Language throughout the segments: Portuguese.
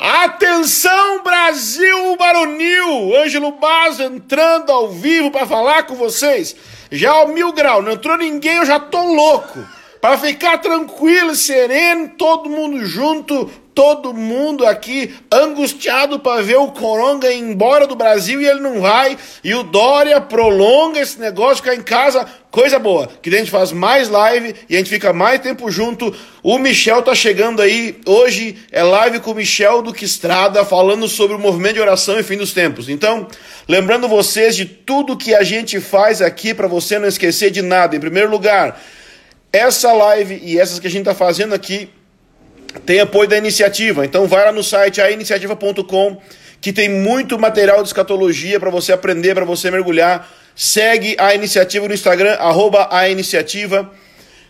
Atenção Brasil Baronil, Ângelo Basso entrando ao vivo para falar com vocês. Já ao mil grau, não entrou ninguém, eu já tô louco. Para ficar tranquilo sereno, todo mundo junto, todo mundo aqui angustiado para ver o Coronga ir embora do Brasil e ele não vai. E o Dória prolonga esse negócio, ficar em casa, coisa boa. Que a gente faz mais live e a gente fica mais tempo junto. O Michel tá chegando aí. Hoje é live com o Michel do que Estrada, falando sobre o movimento de oração e fim dos tempos. Então, lembrando vocês de tudo que a gente faz aqui para você não esquecer de nada. Em primeiro lugar, essa live e essas que a gente está fazendo aqui tem apoio da iniciativa. Então vai lá no site ainiciativa.com que tem muito material de escatologia para você aprender, para você mergulhar. Segue a iniciativa no Instagram, arroba a iniciativa.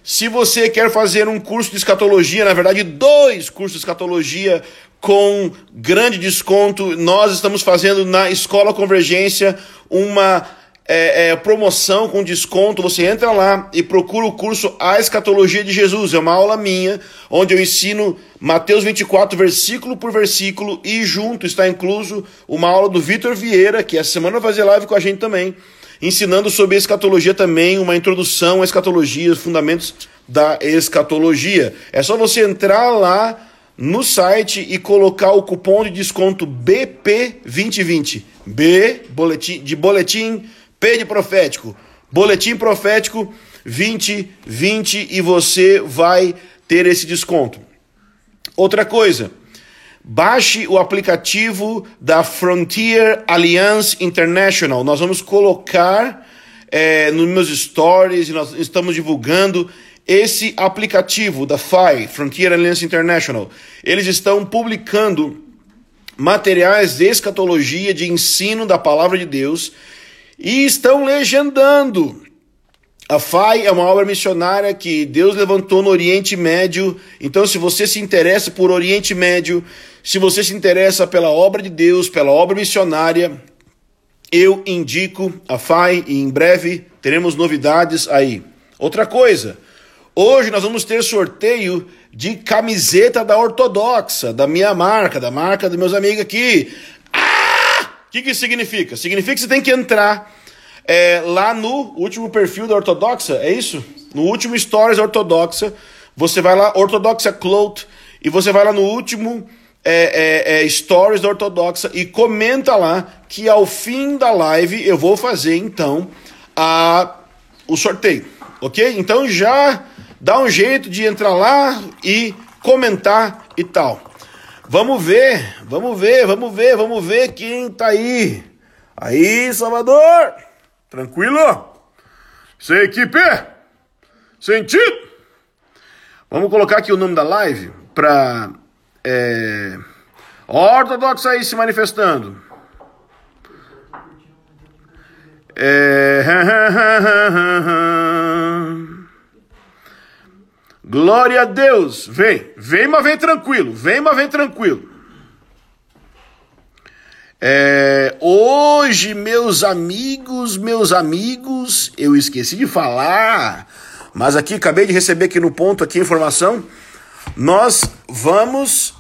Se você quer fazer um curso de escatologia, na verdade, dois cursos de escatologia com grande desconto, nós estamos fazendo na Escola Convergência uma é, é, promoção com desconto, você entra lá e procura o curso A Escatologia de Jesus. É uma aula minha, onde eu ensino Mateus 24, versículo por versículo, e junto está incluso uma aula do Vitor Vieira, que essa semana vai fazer live com a gente também, ensinando sobre escatologia também, uma introdução à escatologia, os fundamentos da escatologia. É só você entrar lá no site e colocar o cupom de desconto BP2020. B boletim, de boletim P de profético, boletim profético 2020 e você vai ter esse desconto. Outra coisa, baixe o aplicativo da Frontier Alliance International. Nós vamos colocar é, nos meus stories e nós estamos divulgando esse aplicativo da FI, Frontier Alliance International. Eles estão publicando materiais de escatologia, de ensino da palavra de Deus e estão legendando. A FAI é uma obra missionária que Deus levantou no Oriente Médio. Então, se você se interessa por Oriente Médio, se você se interessa pela obra de Deus, pela obra missionária, eu indico a FAI e em breve teremos novidades aí. Outra coisa, hoje nós vamos ter sorteio de camiseta da Ortodoxa, da minha marca, da marca dos meus amigos aqui. O que, que isso significa? Significa que você tem que entrar é, lá no último perfil da Ortodoxa, é isso? No último Stories Ortodoxa, você vai lá, Ortodoxa Cloth, e você vai lá no último é, é, é, Stories da Ortodoxa e comenta lá que ao fim da live eu vou fazer então a, o sorteio, ok? Então já dá um jeito de entrar lá e comentar e tal. Vamos ver, vamos ver, vamos ver, vamos ver quem tá aí. Aí, Salvador! Tranquilo? Sem equipe? Sentido? Vamos colocar aqui o nome da live para é, ortodoxo aí se manifestando. É... Glória a Deus. Vem, vem, mas vem tranquilo. Vem, mas vem tranquilo. É, hoje, meus amigos, meus amigos, eu esqueci de falar, mas aqui acabei de receber aqui no ponto aqui a informação. Nós vamos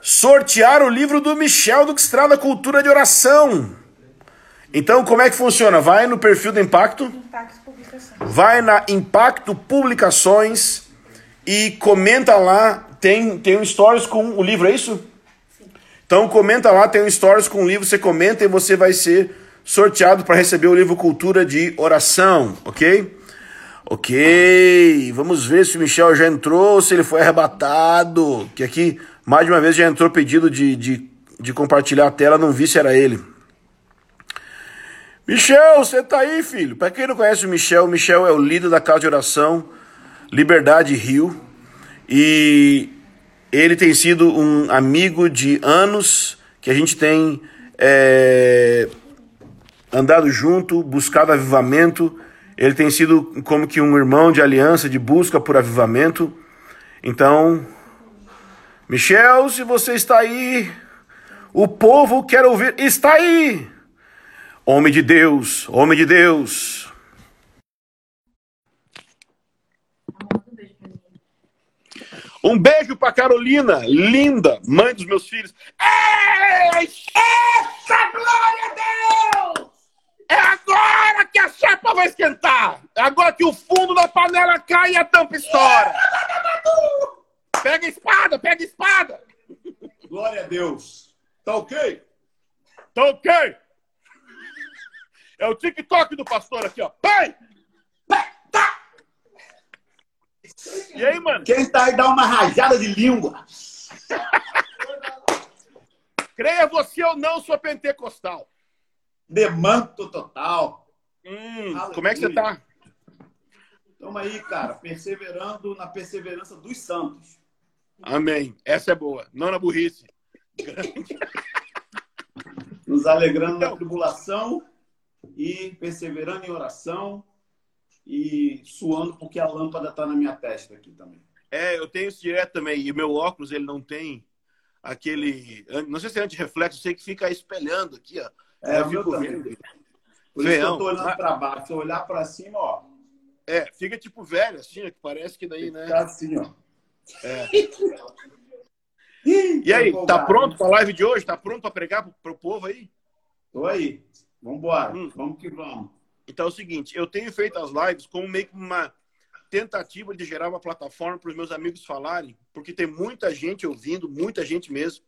sortear o livro do Michel do Estrada Cultura de Oração. Então, como é que funciona? Vai no perfil do Impacto. Impacto vai na Impacto Publicações e comenta lá, tem, tem um stories com o livro, é isso? Sim. Então comenta lá, tem um stories com o livro, você comenta e você vai ser sorteado para receber o livro Cultura de Oração, ok? Ok, vamos ver se o Michel já entrou, se ele foi arrebatado. Que aqui, mais de uma vez, já entrou pedido de, de, de compartilhar a tela, não vi se era ele. Michel, você tá aí, filho? Para quem não conhece o Michel, o Michel é o líder da Casa de Oração Liberdade Rio e ele tem sido um amigo de anos que a gente tem é, andado junto, buscado avivamento. Ele tem sido como que um irmão de aliança, de busca por avivamento. Então, Michel, se você está aí, o povo quer ouvir. Está aí! Homem de Deus, homem de Deus. Um beijo pra Carolina, linda, mãe dos meus filhos. Eita, glória a Deus! É agora que a chapa vai esquentar! É agora que o fundo da panela cai e a tampa estoura! Pega a espada, pega a espada! Glória a Deus! Tá ok? Tá ok! É o TikTok do pastor aqui, ó. Pai! Tá! E aí, mano? Quem tá aí dá uma rajada de língua. Creia você ou não, sou pentecostal. Demanto total. Hum, como é que você tá? Estamos aí, cara, perseverando na perseverança dos santos. Amém. Essa é boa. Não na burrice. Nos alegrando então, na tribulação e perseverando em oração e suando porque a lâmpada está na minha testa aqui também. É, eu tenho isso direto também. E meu óculos, ele não tem aquele... Não sei se é anti-reflexo, sei que fica espelhando aqui, ó. É, eu fico vendo. Por isso que eu tô olhando para baixo. Se eu olhar para cima, ó... É, fica tipo velho, assim, que parece que daí, né? Fica assim, ó. É. e aí, tá pronto para a live de hoje? Tá pronto para pregar para o povo aí? Tô aí. Vamos embora. Hum. Vamos que vamos. Então é o seguinte, eu tenho feito as lives como meio que uma tentativa de gerar uma plataforma para os meus amigos falarem, porque tem muita gente ouvindo, muita gente mesmo.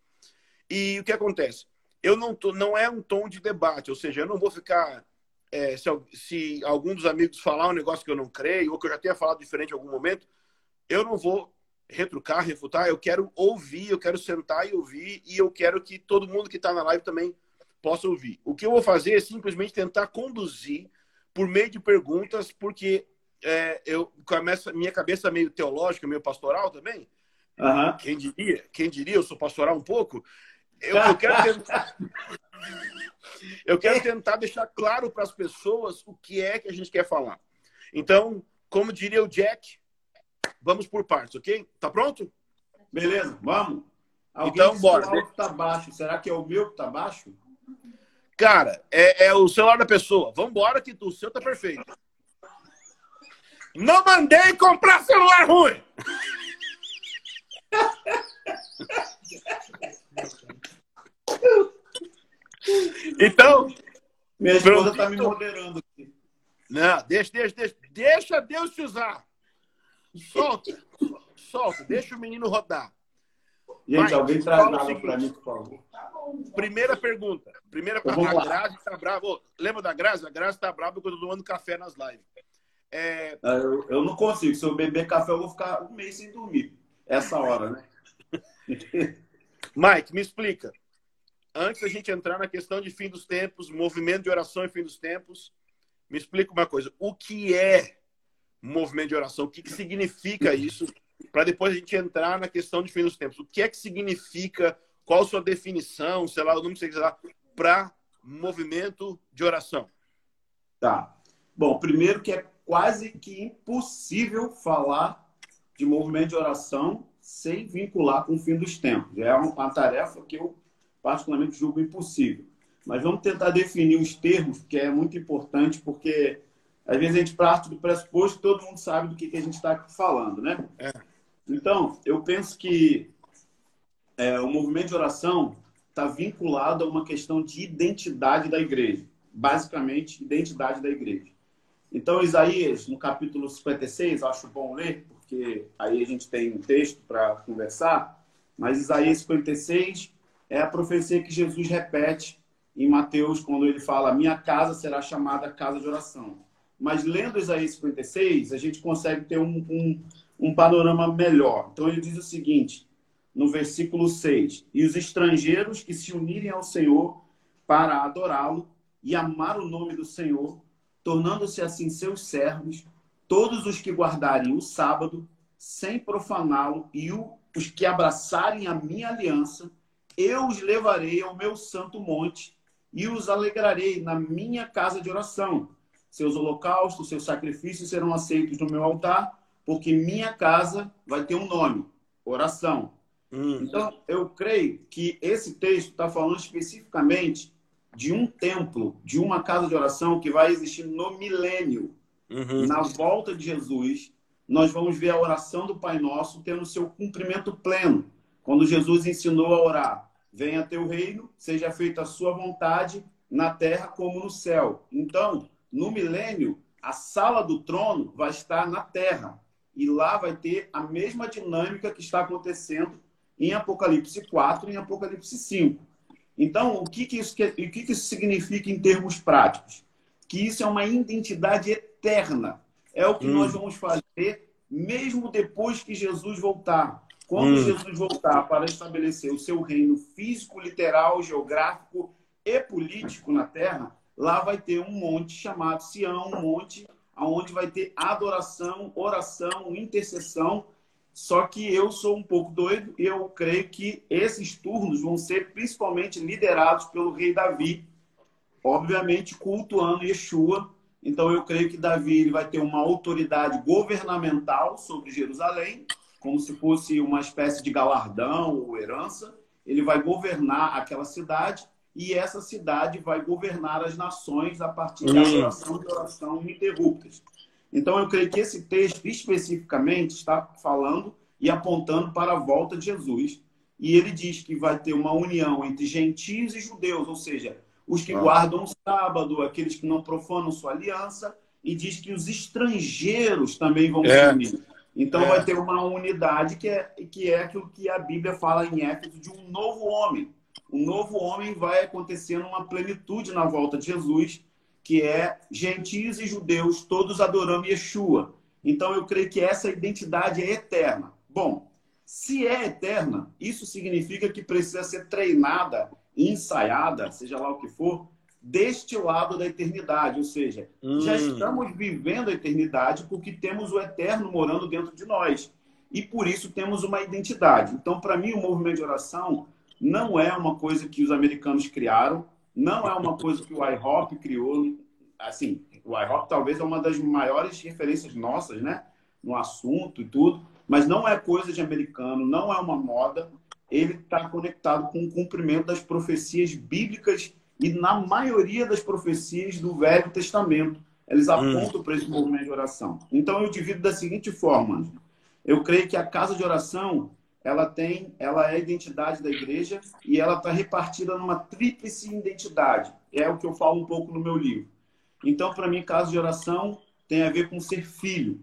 E o que acontece? Eu não tô, não é um tom de debate, ou seja, eu não vou ficar é, se, se algum dos amigos falar um negócio que eu não creio ou que eu já tenha falado diferente em algum momento, eu não vou retrucar, refutar, eu quero ouvir, eu quero sentar e ouvir, e eu quero que todo mundo que está na live também possa ouvir. O que eu vou fazer é simplesmente tentar conduzir por meio de perguntas, porque é, eu começo minha cabeça meio teológica, meio pastoral também. Uhum. Quem diria? Quem diria? Eu sou pastoral um pouco. Eu, eu quero tentar, eu quero tentar deixar claro para as pessoas o que é que a gente quer falar. Então, como diria o Jack, Vamos por partes, ok? Tá pronto? Beleza, vamos. Alguém então, bora. O tá baixo. Será que é o meu que tá baixo? Cara, é, é o celular da pessoa. Vamos embora que o seu tá perfeito. Não mandei comprar celular ruim. então. Minha esposa tá me moderando aqui. Não, deixa, deixa, deixa. Deixa Deus te usar. Solta, solta, deixa o menino rodar. Gente, Vai, alguém traz água para mim, por favor. Primeira pergunta. Primeira pergunta. A Grazi está brava. lembra da Grazi? A Grazi está brava porque eu estou tomando café nas lives. É... Ah, eu, eu, não consigo. Se eu beber café, eu vou ficar um mês sem dormir. Essa hora, né? Mike, me explica. Antes da gente entrar na questão de fim dos tempos, movimento de oração e fim dos tempos, me explica uma coisa. O que é movimento de oração, o que, que significa isso, para depois a gente entrar na questão de fim dos tempos. O que é que significa, qual a sua definição, sei lá, o nome que você quiser, para movimento de oração? Tá. Bom, primeiro que é quase que impossível falar de movimento de oração sem vincular com o fim dos tempos. É uma tarefa que eu particularmente julgo impossível. Mas vamos tentar definir os termos, que é muito importante, porque às vezes a gente parte do pressuposto que todo mundo sabe do que, que a gente está falando, né? É. Então, eu penso que é, o movimento de oração está vinculado a uma questão de identidade da igreja. Basicamente, identidade da igreja. Então, Isaías, no capítulo 56, acho bom ler, porque aí a gente tem um texto para conversar, mas Isaías 56 é a profecia que Jesus repete em Mateus, quando ele fala: Minha casa será chamada casa de oração mas lendo Isaías 56, a gente consegue ter um, um, um panorama melhor. Então ele diz o seguinte, no versículo 6: E os estrangeiros que se unirem ao Senhor para adorá-lo e amar o nome do Senhor, tornando-se assim seus servos, todos os que guardarem o sábado, sem profaná-lo, e os que abraçarem a minha aliança, eu os levarei ao meu santo monte e os alegrarei na minha casa de oração seus holocaustos, seus sacrifícios serão aceitos no meu altar, porque minha casa vai ter um nome: oração. Hum. Então, eu creio que esse texto está falando especificamente de um templo, de uma casa de oração que vai existir no milênio, uhum. na volta de Jesus, nós vamos ver a oração do Pai Nosso tendo seu cumprimento pleno. Quando Jesus ensinou a orar: Venha teu reino, seja feita a sua vontade, na terra como no céu. Então, no milênio, a sala do trono vai estar na terra. E lá vai ter a mesma dinâmica que está acontecendo em Apocalipse 4 e em Apocalipse 5. Então, o que, que, isso, o que, que isso significa em termos práticos? Que isso é uma identidade eterna. É o que hum. nós vamos fazer mesmo depois que Jesus voltar. Quando hum. Jesus voltar para estabelecer o seu reino físico, literal, geográfico e político na terra, lá vai ter um monte chamado Sião, um monte onde vai ter adoração, oração, intercessão. Só que eu sou um pouco doido e eu creio que esses turnos vão ser principalmente liderados pelo rei Davi, obviamente cultuando Yeshua. Então eu creio que Davi ele vai ter uma autoridade governamental sobre Jerusalém, como se fosse uma espécie de galardão ou herança. Ele vai governar aquela cidade e essa cidade vai governar as nações a partir da oração e oração ininterruptas. Então, eu creio que esse texto especificamente está falando e apontando para a volta de Jesus. E ele diz que vai ter uma união entre gentios e judeus, ou seja, os que ah. guardam o sábado, aqueles que não profanam sua aliança, e diz que os estrangeiros também vão é. se unir. Então, é. vai ter uma unidade que é, que é aquilo que a Bíblia fala em Éfeso de um novo homem o novo homem vai acontecer numa plenitude na volta de Jesus, que é gentios e judeus todos adorando Yeshua. Então eu creio que essa identidade é eterna. Bom, se é eterna, isso significa que precisa ser treinada, ensaiada, seja lá o que for, deste lado da eternidade. Ou seja, hum. já estamos vivendo a eternidade porque temos o eterno morando dentro de nós. E por isso temos uma identidade. Então, para mim, o movimento de oração não é uma coisa que os americanos criaram, não é uma coisa que o IHOP criou. Assim, o IHOP talvez é uma das maiores referências nossas, né? No assunto e tudo, mas não é coisa de americano, não é uma moda. Ele está conectado com o cumprimento das profecias bíblicas e na maioria das profecias do Velho Testamento. Eles hum. apontam hum. para esse movimento de oração. Então eu divido da seguinte forma: eu creio que a casa de oração ela tem, ela é a identidade da igreja e ela está repartida numa tríplice identidade. É o que eu falo um pouco no meu livro. Então, para mim, caso de oração tem a ver com ser filho.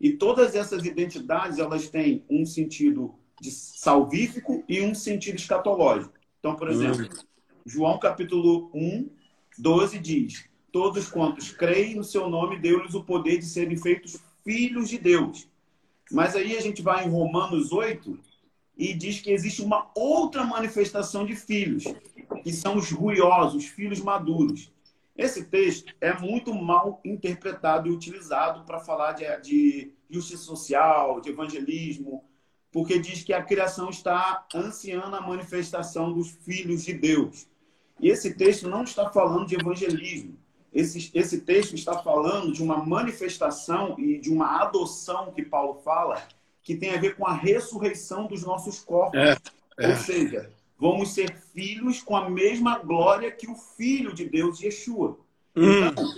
E todas essas identidades, elas têm um sentido de salvífico e um sentido escatológico. Então, por exemplo, João capítulo 1, 12 diz: Todos quantos creem no seu nome, deu-lhes o poder de serem feitos filhos de Deus. Mas aí a gente vai em Romanos 8 e diz que existe uma outra manifestação de filhos, que são os ruiosos, os filhos maduros. Esse texto é muito mal interpretado e utilizado para falar de, de justiça social, de evangelismo, porque diz que a criação está ansiando a manifestação dos filhos de Deus. E esse texto não está falando de evangelismo. Esse, esse texto está falando de uma manifestação e de uma adoção que Paulo fala, que tem a ver com a ressurreição dos nossos corpos. É, é. Ou seja, vamos ser filhos com a mesma glória que o Filho de Deus, Yeshua. Hum. Então,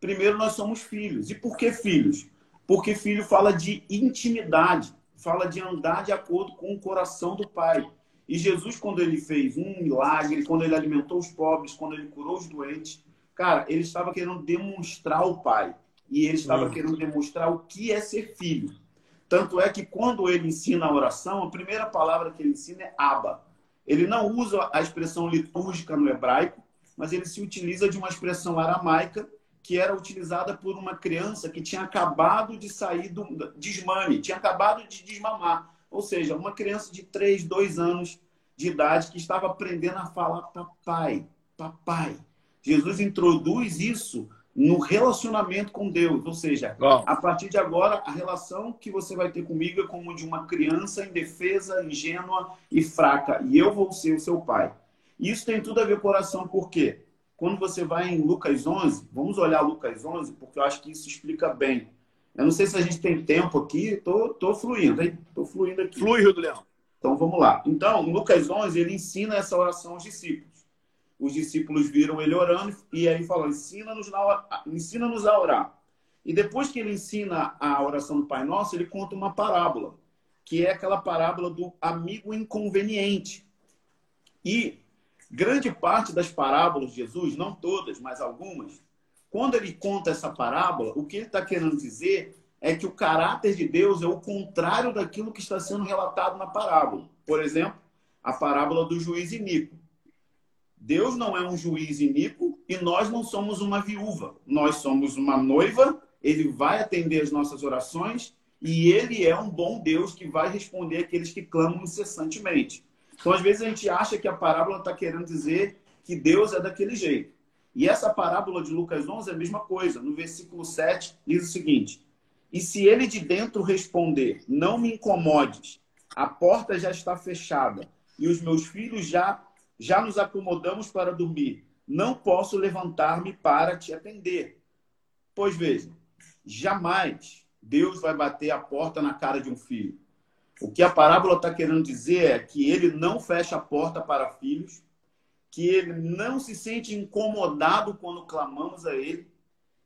primeiro nós somos filhos. E por que filhos? Porque filho fala de intimidade, fala de andar de acordo com o coração do Pai. E Jesus, quando ele fez um milagre, quando ele alimentou os pobres, quando ele curou os doentes, cara, ele estava querendo demonstrar o Pai. E ele estava hum. querendo demonstrar o que é ser filho. Tanto é que quando ele ensina a oração, a primeira palavra que ele ensina é Aba. Ele não usa a expressão litúrgica no hebraico, mas ele se utiliza de uma expressão aramaica que era utilizada por uma criança que tinha acabado de sair do desmame, tinha acabado de desmamar. Ou seja, uma criança de 3, 2 anos de idade que estava aprendendo a falar papai, papai. Jesus introduz isso no relacionamento com Deus. Ou seja, Bom. a partir de agora, a relação que você vai ter comigo é como de uma criança indefesa, ingênua e fraca. E eu vou ser o seu pai. Isso tem tudo a ver com oração, por quê? Quando você vai em Lucas 11, vamos olhar Lucas 11, porque eu acho que isso explica bem. Eu não sei se a gente tem tempo aqui, tô, tô fluindo, hein? Tô fluindo aqui. Flui, Rio do Leão. Então vamos lá. Então, Lucas 11, ele ensina essa oração aos discípulos os discípulos viram ele orando e aí falou: ensina-nos ensina a orar. E depois que ele ensina a oração do Pai Nosso, ele conta uma parábola, que é aquela parábola do amigo inconveniente. E grande parte das parábolas de Jesus, não todas, mas algumas, quando ele conta essa parábola, o que ele está querendo dizer é que o caráter de Deus é o contrário daquilo que está sendo relatado na parábola. Por exemplo, a parábola do juiz iníquo. Deus não é um juiz iníquo e nós não somos uma viúva. Nós somos uma noiva, ele vai atender as nossas orações e ele é um bom Deus que vai responder aqueles que clamam incessantemente. Então, às vezes, a gente acha que a parábola está querendo dizer que Deus é daquele jeito. E essa parábola de Lucas 11 é a mesma coisa. No versículo 7, diz o seguinte: E se ele de dentro responder, não me incomodes, a porta já está fechada e os meus filhos já já nos acomodamos para dormir. Não posso levantar-me para te atender. Pois veja, jamais Deus vai bater a porta na cara de um filho. O que a parábola está querendo dizer é que ele não fecha a porta para filhos, que ele não se sente incomodado quando clamamos a ele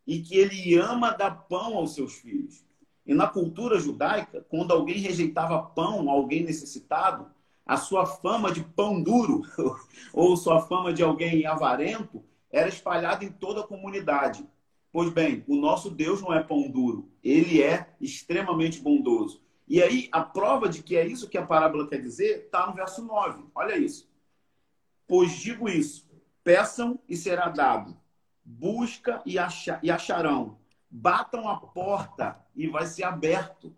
e que ele ama dar pão aos seus filhos. E na cultura judaica, quando alguém rejeitava pão a alguém necessitado, a sua fama de pão duro ou sua fama de alguém avarento era espalhada em toda a comunidade. Pois bem, o nosso Deus não é pão duro, ele é extremamente bondoso. E aí, a prova de que é isso que a parábola quer dizer está no verso 9. Olha isso. Pois digo isso: peçam e será dado, busca e, acharão, batam a porta e vai ser aberto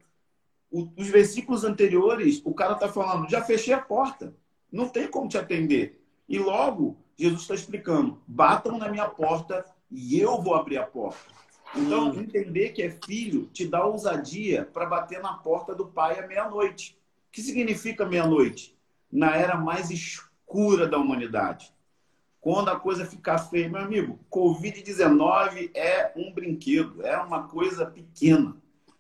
os versículos anteriores, o cara está falando, já fechei a porta, não tem como te atender. E logo, Jesus está explicando, batam na minha porta e eu vou abrir a porta. Então, hum. entender que é filho te dá ousadia para bater na porta do pai à meia-noite. O que significa meia-noite? Na era mais escura da humanidade. Quando a coisa ficar feia, meu amigo, Covid-19 é um brinquedo, é uma coisa pequena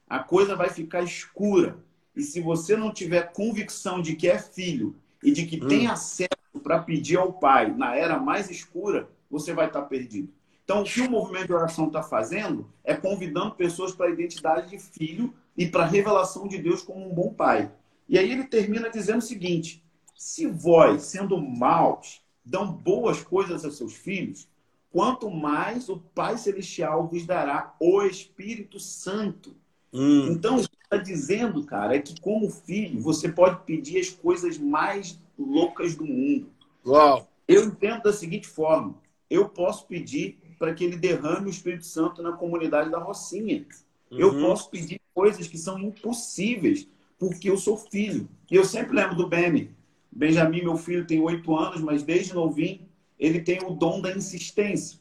a coisa vai ficar escura. E se você não tiver convicção de que é filho e de que hum. tem acesso para pedir ao Pai na era mais escura, você vai estar perdido. Então, o que o movimento de oração está fazendo é convidando pessoas para a identidade de filho e para a revelação de Deus como um bom pai. E aí ele termina dizendo o seguinte: se vós, sendo maus, dão boas coisas a seus filhos, quanto mais o Pai Celestial vos dará o Espírito Santo Hum. Então, o que está dizendo, cara, é que como filho, você pode pedir as coisas mais loucas do mundo. Uau. Eu entendo da seguinte forma: eu posso pedir para que ele derrame o Espírito Santo na comunidade da Rocinha. Uhum. Eu posso pedir coisas que são impossíveis, porque eu sou filho. E eu sempre lembro do Beni. Benjamin, meu filho, tem oito anos, mas desde novinho ele tem o dom da insistência.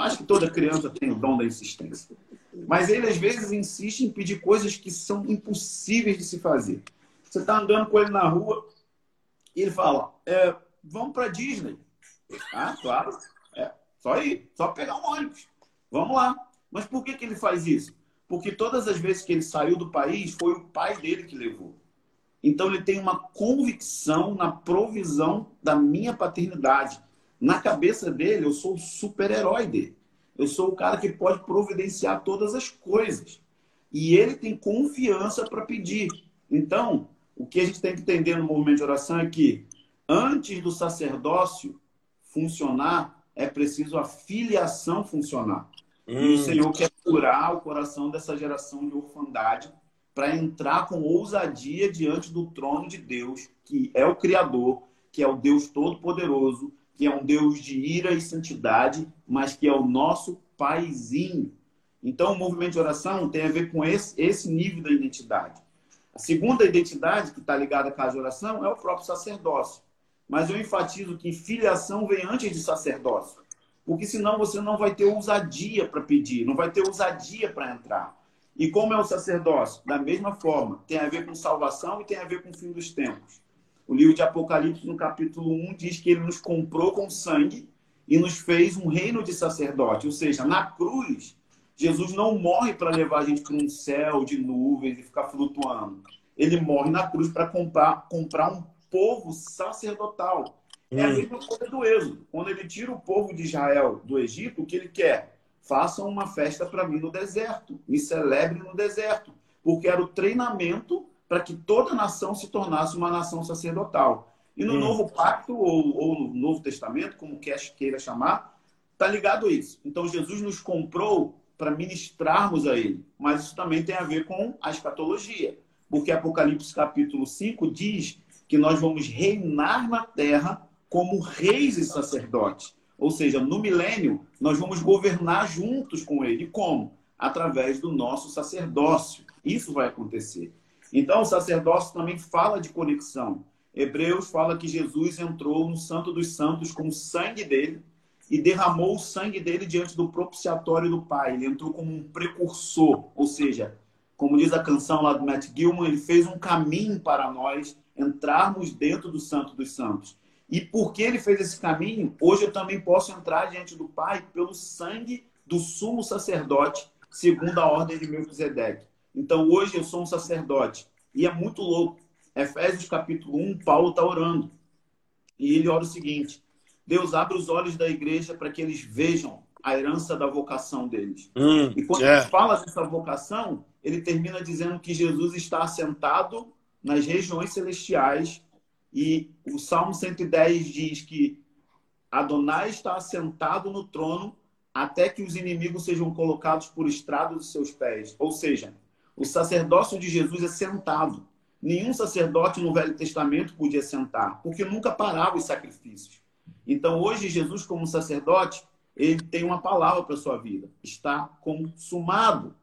Acho que toda criança tem o dom da insistência. Mas ele, às vezes, insiste em pedir coisas que são impossíveis de se fazer. Você está andando com ele na rua e ele fala: é, Vamos para Disney. Ah, claro. É, só ir, só pegar um ônibus. Vamos lá. Mas por que, que ele faz isso? Porque todas as vezes que ele saiu do país, foi o pai dele que levou. Então ele tem uma convicção na provisão da minha paternidade. Na cabeça dele, eu sou o super-herói dele. Eu sou o cara que pode providenciar todas as coisas. E ele tem confiança para pedir. Então, o que a gente tem que entender no movimento de oração é que antes do sacerdócio funcionar, é preciso a filiação funcionar. Hum. E o hum. Senhor quer curar o coração dessa geração de orfandade para entrar com ousadia diante do trono de Deus, que é o Criador, que é o Deus Todo-Poderoso, que é um Deus de ira e santidade, mas que é o nosso paizinho. Então, o movimento de oração tem a ver com esse, esse nível da identidade. A segunda identidade que está ligada à casa de oração é o próprio sacerdócio. Mas eu enfatizo que filiação vem antes de sacerdócio. Porque senão você não vai ter ousadia para pedir, não vai ter ousadia para entrar. E como é o sacerdócio? Da mesma forma, tem a ver com salvação e tem a ver com o fim dos tempos. O livro de Apocalipse, no capítulo 1, diz que ele nos comprou com sangue e nos fez um reino de sacerdote. Ou seja, na cruz, Jesus não morre para levar a gente para um céu de nuvens e ficar flutuando. Ele morre na cruz para comprar, comprar um povo sacerdotal. É a hum. mesma coisa do Êxodo. Quando ele tira o povo de Israel do Egito, o que ele quer? façam uma festa para mim no deserto, me celebrem no deserto, porque era o treinamento para que toda nação se tornasse uma nação sacerdotal. E no hum. Novo Pacto, ou, ou, no Novo Testamento, como queira chamar, está ligado a isso. Então, Jesus nos comprou para ministrarmos a Ele. Mas isso também tem a ver com a escatologia. Porque Apocalipse capítulo 5 diz que nós vamos reinar na terra como reis e sacerdotes. Ou seja, no milênio, nós vamos governar juntos com Ele. Como? Através do nosso sacerdócio. Isso vai acontecer. Então, o sacerdócio também fala de conexão. Hebreus fala que Jesus entrou no Santo dos Santos com o sangue dele e derramou o sangue dele diante do propiciatório do Pai. Ele entrou como um precursor, ou seja, como diz a canção lá do Matt Gilman, ele fez um caminho para nós entrarmos dentro do Santo dos Santos. E porque ele fez esse caminho, hoje eu também posso entrar diante do Pai pelo sangue do sumo sacerdote, segundo a ordem de Melquisedeque. Então hoje eu sou um sacerdote. E é muito louco. Efésios capítulo 1, Paulo está orando. E ele ora o seguinte: Deus abre os olhos da igreja para que eles vejam a herança da vocação deles. Hum, e quando é. ele fala dessa vocação, ele termina dizendo que Jesus está assentado nas regiões celestiais. E o Salmo 110 diz que Adonai está assentado no trono até que os inimigos sejam colocados por estrado dos seus pés. Ou seja, o sacerdócio de Jesus é sentado. Nenhum sacerdote no Velho Testamento podia sentar, porque nunca parava os sacrifícios. Então, hoje, Jesus, como sacerdote, ele tem uma palavra para a sua vida: está consumado.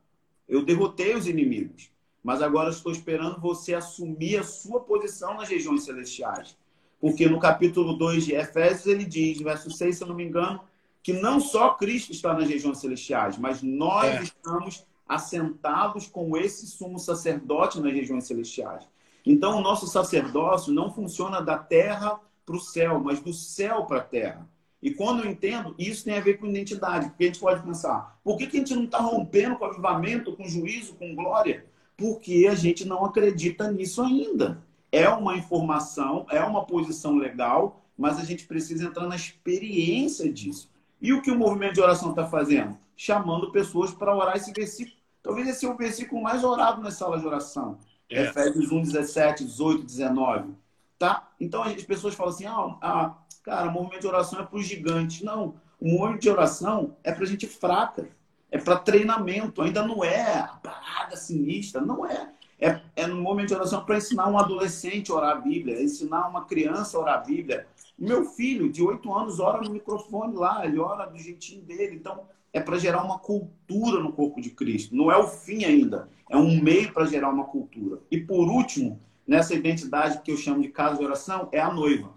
Eu derrotei os inimigos, mas agora estou esperando você assumir a sua posição nas regiões celestiais. Porque no capítulo 2 de Efésios ele diz, verso 6, se eu não me engano, que não só Cristo está nas regiões celestiais, mas nós é. estamos assentados com esse sumo sacerdote nas regiões celestiais. Então, o nosso sacerdócio não funciona da terra para o céu, mas do céu para a terra. E quando eu entendo, isso tem a ver com identidade. Porque a gente pode pensar, por que, a gente não está rompendo com avivamento, com juízo, com glória? Porque a gente não acredita nisso ainda. É uma informação, é uma posição legal, mas a gente precisa entrar na experiência disso. E o que o movimento de oração está fazendo? Chamando pessoas para orar esse versículo. Talvez esse seja o versículo mais orado nas salas de oração. É. Efésios 1, 17, 18, 19 tá? Então as pessoas falam assim, ah, ah cara, o movimento de oração é para os gigantes. Não, o movimento de oração é para gente fraca, é para treinamento, ainda não é a parada sinistra, não é. É, é no momento de oração para ensinar um adolescente a orar a Bíblia, ensinar uma criança a orar a Bíblia. Meu filho, de oito anos, ora no microfone lá, ele ora do jeitinho dele. Então, é para gerar uma cultura no corpo de Cristo. Não é o fim ainda, é um meio para gerar uma cultura. E por último, nessa identidade que eu chamo de casa de oração é a noiva.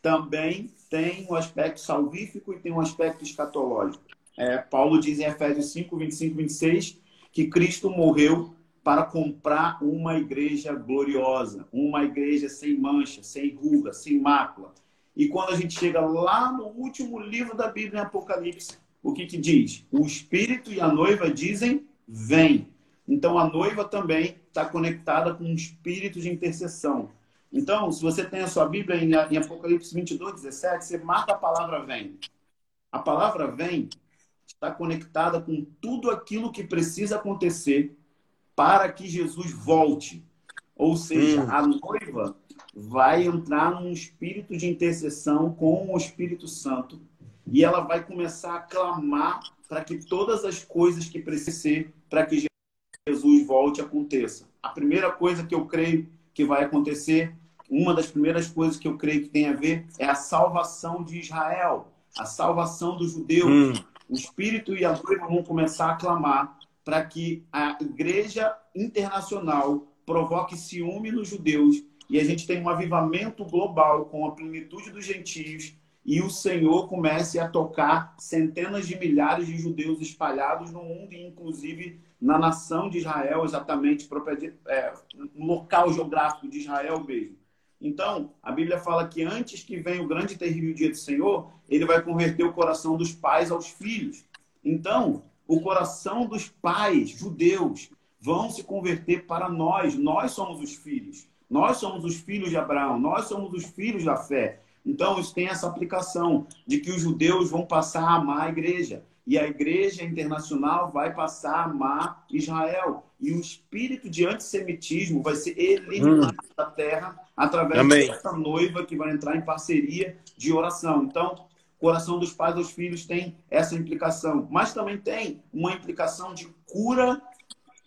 Também tem um aspecto salvífico e tem um aspecto escatológico. É, Paulo diz em Efésios 5, 25 26 que Cristo morreu para comprar uma igreja gloriosa, uma igreja sem mancha, sem ruga, sem mácula. E quando a gente chega lá no último livro da Bíblia, em Apocalipse, o que, que diz? O Espírito e a noiva dizem: Vem. Então a noiva também está conectada com um espírito de intercessão. Então, se você tem a sua Bíblia em Apocalipse 22, 17, você marca a palavra vem. A palavra vem está conectada com tudo aquilo que precisa acontecer para que Jesus volte. Ou seja, hum. a noiva vai entrar num espírito de intercessão com o Espírito Santo e ela vai começar a clamar para que todas as coisas que precisam ser para que Jesus volte aconteça. A primeira coisa que eu creio que vai acontecer, uma das primeiras coisas que eu creio que tem a ver é a salvação de Israel, a salvação dos judeus. Hum. O Espírito e a noiva vão começar a clamar para que a igreja internacional provoque ciúme nos judeus e a gente tenha um avivamento global com a plenitude dos gentios e o Senhor comece a tocar centenas de milhares de judeus espalhados no mundo, inclusive na nação de Israel, exatamente é, no local geográfico de Israel mesmo. Então, a Bíblia fala que antes que venha o grande e terrível dia do Senhor, ele vai converter o coração dos pais aos filhos. Então, o coração dos pais judeus vão se converter para nós. Nós somos os filhos. Nós somos os filhos de Abraão. Nós somos os filhos da fé. Então, isso tem essa aplicação de que os judeus vão passar a amar a igreja. E a igreja internacional vai passar a amar Israel. E o espírito de antissemitismo vai ser eliminado hum. da terra através Amém. dessa noiva que vai entrar em parceria de oração. Então, o coração dos pais aos filhos tem essa implicação. Mas também tem uma implicação de cura,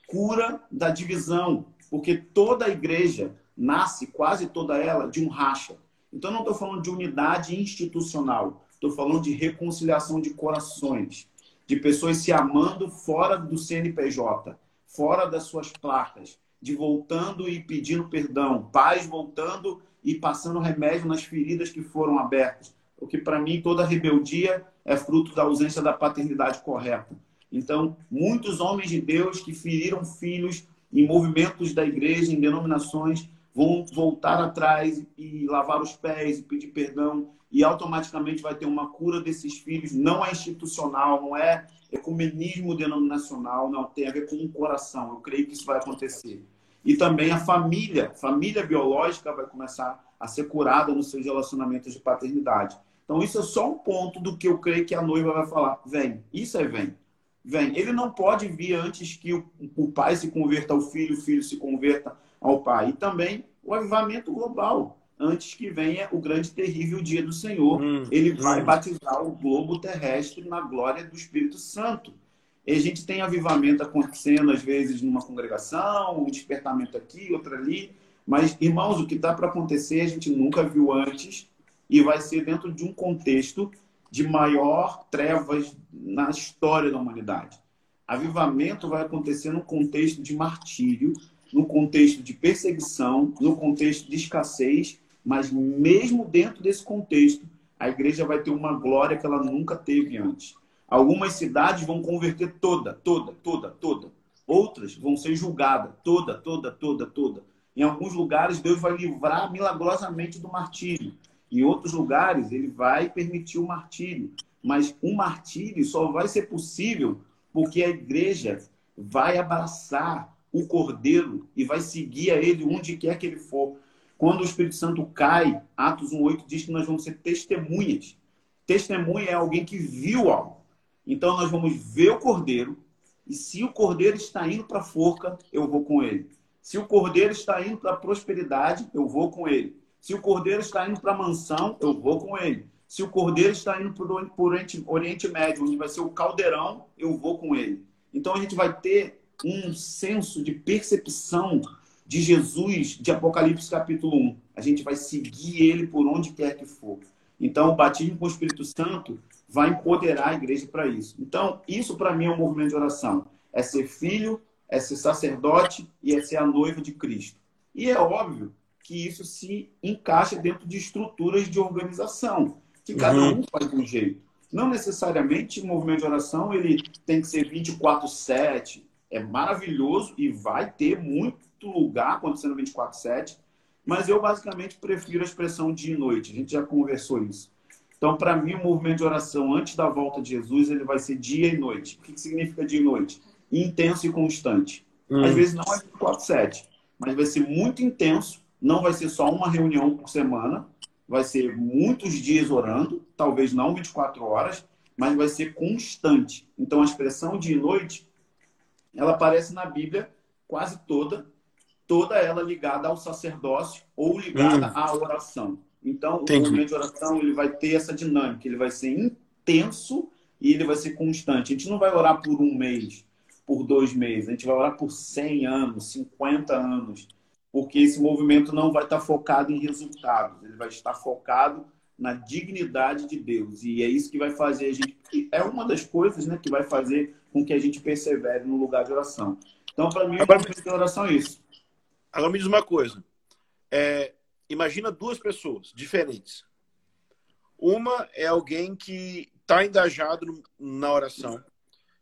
cura da divisão. Porque toda a igreja nasce, quase toda ela, de um racha. Então, não estou falando de unidade institucional. Estou falando de reconciliação de corações, de pessoas se amando fora do CNPJ, fora das suas placas, de voltando e pedindo perdão, pais voltando e passando remédio nas feridas que foram abertas. O que para mim toda rebeldia é fruto da ausência da paternidade correta. Então, muitos homens de Deus que feriram filhos em movimentos da igreja, em denominações, vão voltar atrás e lavar os pés e pedir perdão e automaticamente vai ter uma cura desses filhos. Não é institucional, não é ecumenismo denominacional, não tem a ver com o coração. Eu creio que isso vai acontecer. E também a família, família biológica vai começar a ser curada nos seus relacionamentos de paternidade. Então isso é só um ponto do que eu creio que a noiva vai falar. Vem, isso é vem. Vem. Ele não pode vir antes que o, pai se converta ao filho, o filho se converta ao pai. E também o avivamento global antes que venha o grande terrível dia do Senhor. Hum, ele vai hum. batizar o globo terrestre na glória do Espírito Santo. E a gente tem avivamento acontecendo, às vezes, numa congregação, um despertamento aqui, outro ali. Mas, irmãos, o que está para acontecer a gente nunca viu antes e vai ser dentro de um contexto de maior trevas na história da humanidade. Avivamento vai acontecer num contexto de martírio, no contexto de perseguição, no contexto de escassez mas mesmo dentro desse contexto, a igreja vai ter uma glória que ela nunca teve antes. Algumas cidades vão converter toda, toda, toda, toda. Outras vão ser julgadas toda, toda, toda, toda. Em alguns lugares, Deus vai livrar milagrosamente do martírio. Em outros lugares, ele vai permitir o martírio. Mas um martírio só vai ser possível porque a igreja vai abraçar o cordeiro e vai seguir a ele onde quer que ele for. Quando o Espírito Santo cai, Atos 1,8 diz que nós vamos ser testemunhas. Testemunha é alguém que viu algo. Então nós vamos ver o cordeiro, e se o cordeiro está indo para a forca, eu vou com ele. Se o cordeiro está indo para a prosperidade, eu vou com ele. Se o cordeiro está indo para a mansão, eu vou com ele. Se o cordeiro está indo para o Oriente, Oriente Médio, onde vai ser o caldeirão, eu vou com ele. Então a gente vai ter um senso de percepção de Jesus de Apocalipse capítulo 1. A gente vai seguir ele por onde quer que for. Então, o batismo com o Espírito Santo vai empoderar a igreja para isso. Então, isso para mim é um movimento de oração. É ser filho, é ser sacerdote e é ser a noiva de Cristo. E é óbvio que isso se encaixa dentro de estruturas de organização, que cada uhum. um faz de um jeito. Não necessariamente o movimento de oração ele tem que ser 24/7. É maravilhoso e vai ter muito lugar acontecendo 24/7, mas eu basicamente prefiro a expressão dia e noite. A gente já conversou isso. Então, para mim, o movimento de oração antes da volta de Jesus, ele vai ser dia e noite. O que, que significa dia e noite? Intenso e constante. Hum. Às vezes não é 24/7, mas vai ser muito intenso. Não vai ser só uma reunião por semana, vai ser muitos dias orando, talvez não 24 horas, mas vai ser constante. Então, a expressão dia e noite, ela aparece na Bíblia quase toda toda ela ligada ao sacerdócio ou ligada hum. à oração. Então, Entendi. o movimento de oração ele vai ter essa dinâmica, ele vai ser intenso e ele vai ser constante. A gente não vai orar por um mês, por dois meses, a gente vai orar por 100 anos, 50 anos, porque esse movimento não vai estar focado em resultados, ele vai estar focado na dignidade de Deus. E é isso que vai fazer a gente. É uma das coisas né, que vai fazer com que a gente persevere no lugar de oração. Então, para mim, o movimento de oração é isso. Agora me diz uma coisa. É, imagina duas pessoas diferentes. Uma é alguém que está engajado na oração.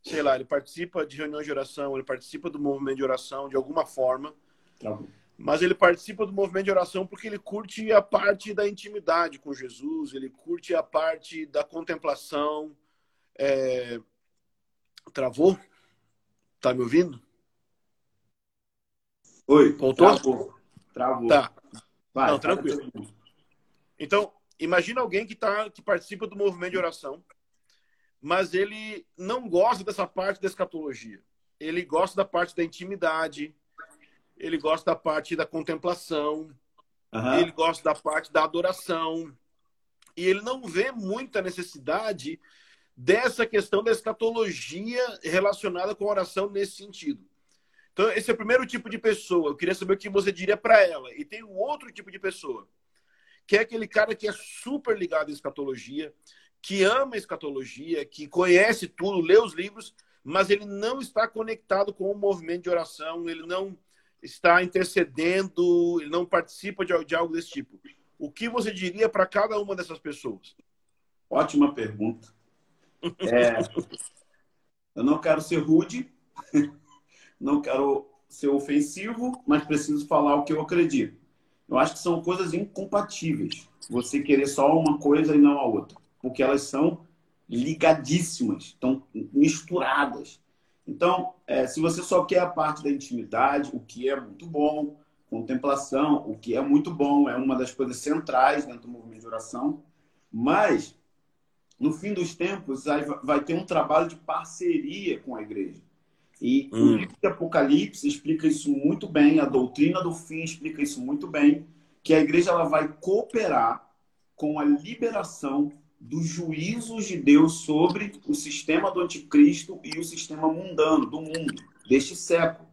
Sei lá, ele participa de reuniões de oração, ele participa do movimento de oração de alguma forma. Tá mas ele participa do movimento de oração porque ele curte a parte da intimidade com Jesus, ele curte a parte da contemplação. É... Travou? Tá me ouvindo? Oi. Voltou? Travou. Travou. Tá. Vai, Não, tranquilo. Então, imagina alguém que, tá, que participa do movimento de oração, mas ele não gosta dessa parte da escatologia. Ele gosta da parte da intimidade, ele gosta da parte da contemplação, uhum. ele gosta da parte da adoração. E ele não vê muita necessidade dessa questão da escatologia relacionada com a oração nesse sentido. Então, esse é o primeiro tipo de pessoa. Eu queria saber o que você diria para ela. E tem um outro tipo de pessoa, que é aquele cara que é super ligado à escatologia, que ama a escatologia, que conhece tudo, lê os livros, mas ele não está conectado com o movimento de oração, ele não está intercedendo, ele não participa de, de algo desse tipo. O que você diria para cada uma dessas pessoas? Ótima pergunta. É, eu não quero ser rude, não quero ser ofensivo, mas preciso falar o que eu acredito. Eu acho que são coisas incompatíveis. Você querer só uma coisa e não a outra, porque elas são ligadíssimas, estão misturadas. Então, é, se você só quer a parte da intimidade, o que é muito bom, contemplação, o que é muito bom, é uma das coisas centrais dentro do movimento de oração, mas no fim dos tempos vai ter um trabalho de parceria com a igreja. E hum. o livro de Apocalipse explica isso muito bem, a doutrina do fim explica isso muito bem, que a igreja ela vai cooperar com a liberação dos juízos de Deus sobre o sistema do anticristo e o sistema mundano do mundo deste século.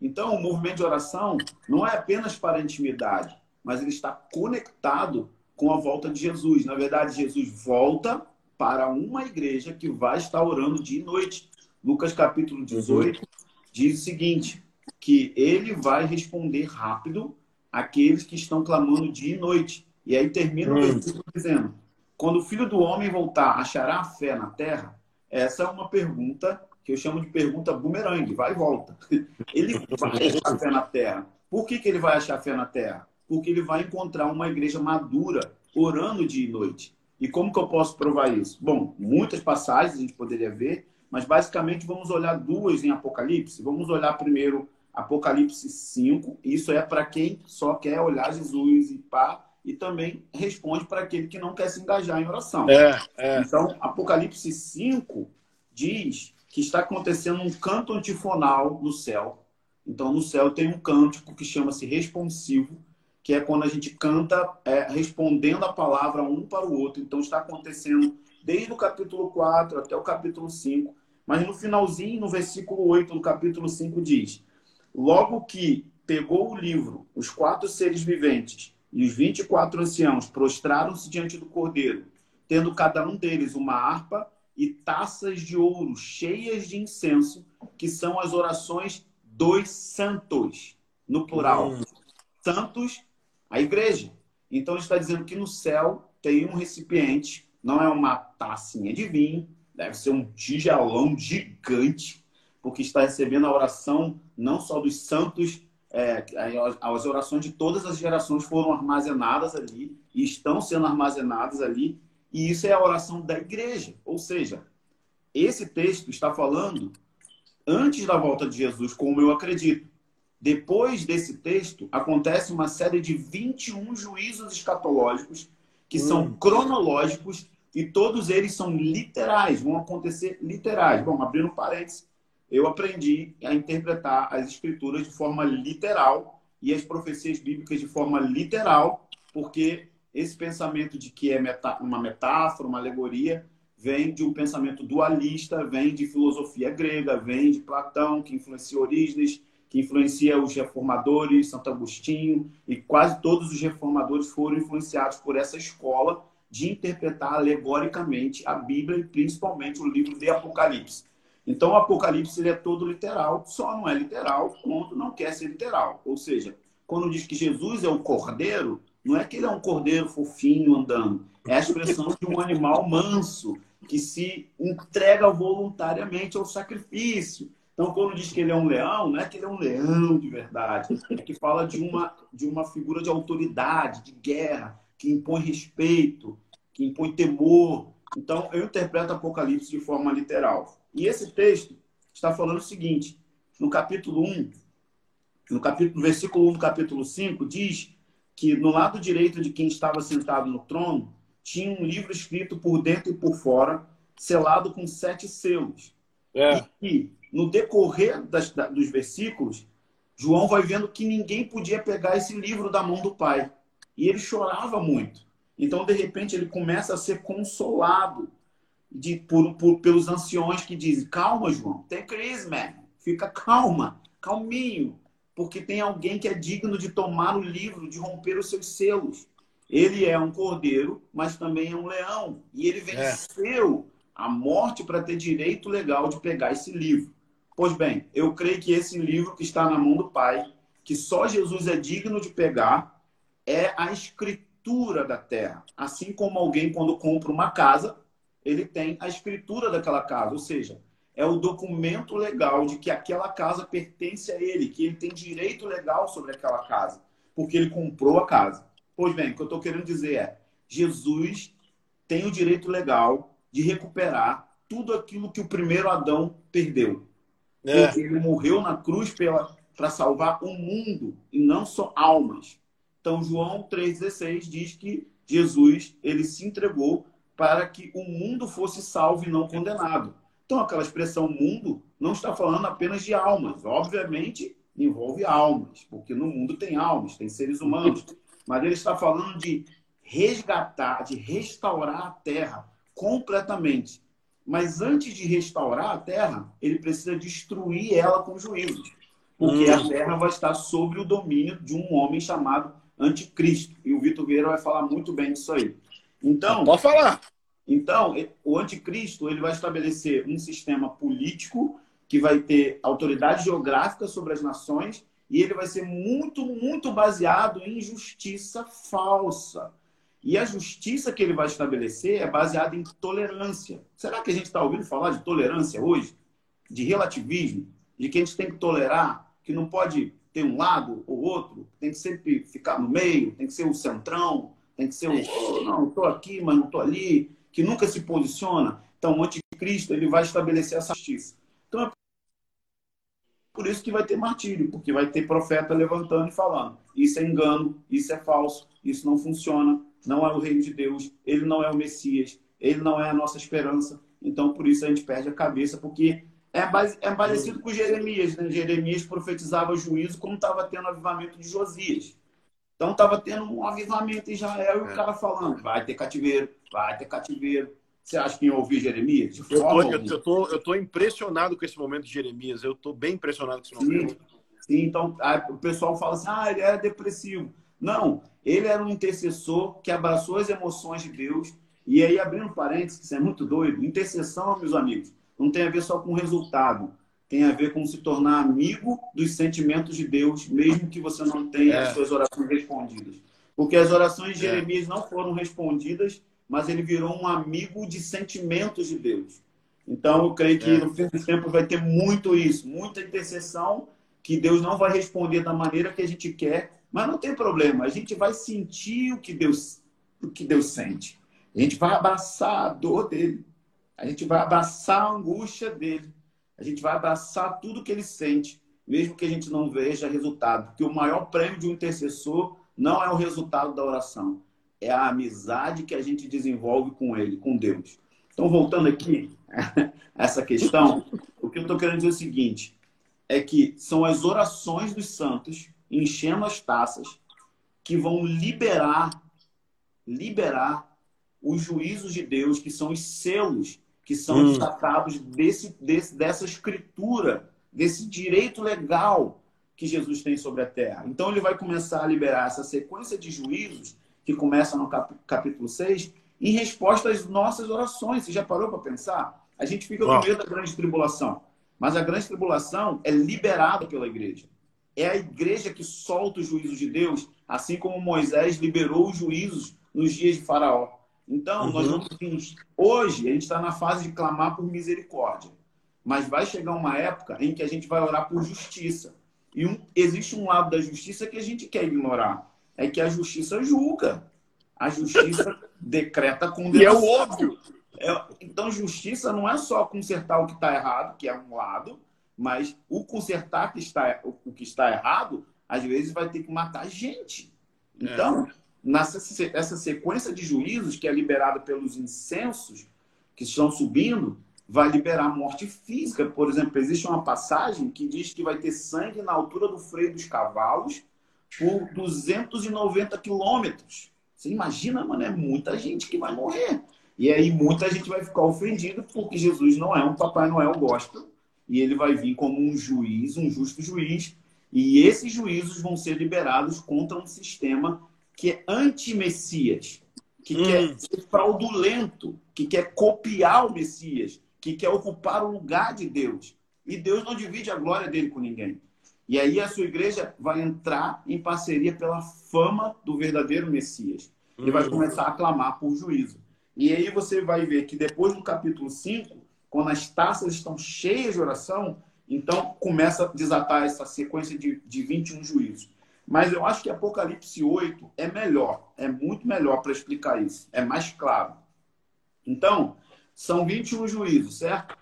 Então, o movimento de oração não é apenas para a intimidade, mas ele está conectado com a volta de Jesus. Na verdade, Jesus volta para uma igreja que vai estar orando dia e noite. Lucas capítulo 18 diz o seguinte: que ele vai responder rápido àqueles que estão clamando dia e noite. E aí termina o hum. versículo dizendo: quando o filho do homem voltar, achará fé na terra? Essa é uma pergunta que eu chamo de pergunta bumerangue, vai e volta. Ele vai achar fé na terra. Por que, que ele vai achar fé na terra? Porque ele vai encontrar uma igreja madura orando dia e noite. E como que eu posso provar isso? Bom, muitas passagens a gente poderia ver, mas basicamente vamos olhar duas em Apocalipse. Vamos olhar primeiro Apocalipse 5, isso é para quem só quer olhar Jesus e pá, e também responde para aquele que não quer se engajar em oração. É, é. Então, Apocalipse 5 diz que está acontecendo um canto antifonal no céu. Então, no céu tem um cântico que chama-se responsivo, que é quando a gente canta é, respondendo a palavra um para o outro. Então, está acontecendo desde o capítulo 4 até o capítulo 5. Mas no finalzinho, no versículo 8 do capítulo 5, diz: Logo que pegou o livro, os quatro seres viventes e os 24 anciãos prostraram-se diante do cordeiro, tendo cada um deles uma harpa e taças de ouro cheias de incenso, que são as orações dos santos, no plural. Hum. Santos a igreja. Então, está dizendo que no céu tem um recipiente, não é uma tacinha de vinho, deve ser um tigelão gigante, porque está recebendo a oração não só dos santos, é, as orações de todas as gerações foram armazenadas ali e estão sendo armazenadas ali, e isso é a oração da igreja. Ou seja, esse texto está falando antes da volta de Jesus, como eu acredito. Depois desse texto, acontece uma série de 21 juízos escatológicos que hum. são cronológicos e todos eles são literais, vão acontecer literais. Bom, abrindo parênteses, eu aprendi a interpretar as escrituras de forma literal e as profecias bíblicas de forma literal, porque esse pensamento de que é uma metáfora, uma alegoria, vem de um pensamento dualista, vem de filosofia grega, vem de Platão, que influencia Orígenes, que influencia os reformadores, Santo Agostinho, e quase todos os reformadores foram influenciados por essa escola de interpretar alegoricamente a Bíblia e principalmente o livro de Apocalipse. Então, o Apocalipse ele é todo literal, só não é literal quando não quer ser literal. Ou seja, quando diz que Jesus é o cordeiro, não é que ele é um cordeiro fofinho andando, é a expressão de um animal manso que se entrega voluntariamente ao sacrifício. Então, quando diz que ele é um leão, não é que ele é um leão de verdade, é que fala de uma, de uma figura de autoridade, de guerra, que impõe respeito, que impõe temor. Então, eu interpreto Apocalipse de forma literal. E esse texto está falando o seguinte: no capítulo 1, no, capítulo, no versículo 1 do capítulo 5, diz que no lado direito de quem estava sentado no trono tinha um livro escrito por dentro e por fora, selado com sete selos. É. E no decorrer das, da, dos versículos, João vai vendo que ninguém podia pegar esse livro da mão do pai. E ele chorava muito. Então, de repente, ele começa a ser consolado de, por, por, pelos anciões que dizem: Calma, João, tem crise, man. Fica calma, calminho, porque tem alguém que é digno de tomar o livro, de romper os seus selos. Ele é um cordeiro, mas também é um leão. E ele é. venceu é. a morte para ter direito legal de pegar esse livro. Pois bem, eu creio que esse livro que está na mão do Pai, que só Jesus é digno de pegar, é a escritura da terra. Assim como alguém, quando compra uma casa, ele tem a escritura daquela casa, ou seja, é o documento legal de que aquela casa pertence a ele, que ele tem direito legal sobre aquela casa, porque ele comprou a casa. Pois bem, o que eu estou querendo dizer é: Jesus tem o direito legal de recuperar tudo aquilo que o primeiro Adão perdeu. É. Ele morreu na cruz para salvar o mundo e não só almas. Então, João 3,16 diz que Jesus ele se entregou para que o mundo fosse salvo e não condenado. Então, aquela expressão mundo não está falando apenas de almas. Obviamente, envolve almas, porque no mundo tem almas, tem seres humanos. Mas ele está falando de resgatar, de restaurar a terra completamente. Mas antes de restaurar a terra, ele precisa destruir ela com juízo. Porque hum. a terra vai estar sob o domínio de um homem chamado Anticristo. E o Vitor Vieira vai falar muito bem disso aí. Então. Pode falar. Então, o Anticristo ele vai estabelecer um sistema político que vai ter autoridade geográfica sobre as nações e ele vai ser muito, muito baseado em justiça falsa. E a justiça que ele vai estabelecer é baseada em tolerância. Será que a gente está ouvindo falar de tolerância hoje? De relativismo? De que a gente tem que tolerar, que não pode ter um lado ou outro, tem que sempre ficar no meio, tem que ser o centrão, tem que ser o, oh, não, estou aqui, mas não estou ali, que nunca se posiciona. Então, o anticristo ele vai estabelecer essa justiça. Então, é por isso que vai ter martírio, porque vai ter profeta levantando e falando: isso é engano, isso é falso, isso não funciona, não é o reino de Deus, ele não é o Messias, ele não é a nossa esperança. Então, por isso a gente perde a cabeça, porque é, base, é parecido com Jeremias. Né? Jeremias profetizava juízo como estava tendo avivamento de Josias. Então, estava tendo um avivamento em Israel e o é. cara falando: vai ter cativeiro, vai ter cativeiro. Você acha que ia ouvir Jeremias? eu, tô, eu, tô, eu tô impressionado com esse momento de Jeremias. Eu tô bem impressionado com esse momento. Sim, sim então o pessoal fala assim: ah, ele era depressivo. Não, ele era um intercessor que abraçou as emoções de Deus. E aí, abrindo parênteses, que isso é muito doido, intercessão, meus amigos, não tem a ver só com resultado. Tem a ver com se tornar amigo dos sentimentos de Deus, mesmo que você não tenha é. as suas orações respondidas. Porque as orações de é. Jeremias não foram respondidas, mas ele virou um amigo de sentimentos de Deus. Então, eu creio que é. no fim dos tempos vai ter muito isso, muita intercessão que Deus não vai responder da maneira que a gente quer, mas não tem problema, a gente vai sentir o que Deus, o que Deus sente. A gente vai abraçar a dor dele. A gente vai abraçar a angústia dele. A gente vai abraçar tudo que ele sente, mesmo que a gente não veja resultado. Porque o maior prêmio de um intercessor não é o resultado da oração, é a amizade que a gente desenvolve com ele, com Deus. Então, voltando aqui essa questão, o que eu estou querendo dizer é o seguinte: é que são as orações dos santos enchendo as taças, que vão liberar, liberar os juízos de Deus, que são os selos que são hum. destacados desse, desse, dessa escritura, desse direito legal que Jesus tem sobre a terra. Então ele vai começar a liberar essa sequência de juízos, que começa no cap, capítulo 6, em resposta às nossas orações. Você já parou para pensar? A gente fica com medo da grande tribulação. Mas a grande tribulação é liberada pela igreja. É a igreja que solta os juízos de Deus, assim como Moisés liberou os juízos nos dias de Faraó. Então, uhum. nós vamos hoje a gente está na fase de clamar por misericórdia, mas vai chegar uma época em que a gente vai orar por justiça. E um, existe um lado da justiça que a gente quer ignorar, é que a justiça julga, a justiça decreta condenação. E é o óbvio. É, então, justiça não é só consertar o que está errado, que é um lado, mas o consertar que está, o que está errado, às vezes vai ter que matar gente. Então, é. Nessa essa sequência de juízos que é liberada pelos incensos que estão subindo, vai liberar morte física. Por exemplo, existe uma passagem que diz que vai ter sangue na altura do freio dos cavalos por 290 quilômetros. Você imagina, mano, é muita gente que vai morrer. E aí muita gente vai ficar ofendida porque Jesus não é um Papai Noel gospel e ele vai vir como um juiz, um justo juiz, e esses juízos vão ser liberados contra um sistema que é anti-Messias, que hum. quer ser fraudulento, que quer copiar o Messias, que quer ocupar o lugar de Deus. E Deus não divide a glória dele com ninguém. E aí a sua igreja vai entrar em parceria pela fama do verdadeiro Messias. E vai hum. começar a clamar por juízo. E aí você vai ver que depois do capítulo 5, quando as taças estão cheias de oração, então começa a desatar essa sequência de, de 21 juízos. Mas eu acho que Apocalipse 8 é melhor, é muito melhor para explicar isso, é mais claro. Então, são 21 juízos, certo?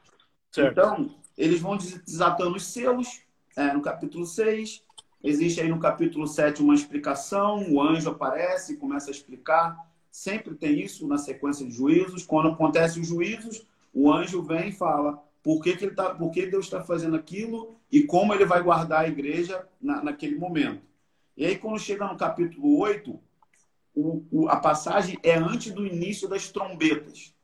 certo. Então, eles vão desatando os selos é, no capítulo 6. Existe aí no capítulo 7 uma explicação, o anjo aparece e começa a explicar. Sempre tem isso na sequência de juízos. Quando acontecem os juízos, o anjo vem e fala por que, que, ele tá, por que Deus está fazendo aquilo e como ele vai guardar a igreja na, naquele momento. E aí, quando chega no capítulo 8, o, o, a passagem é antes do início das trombetas.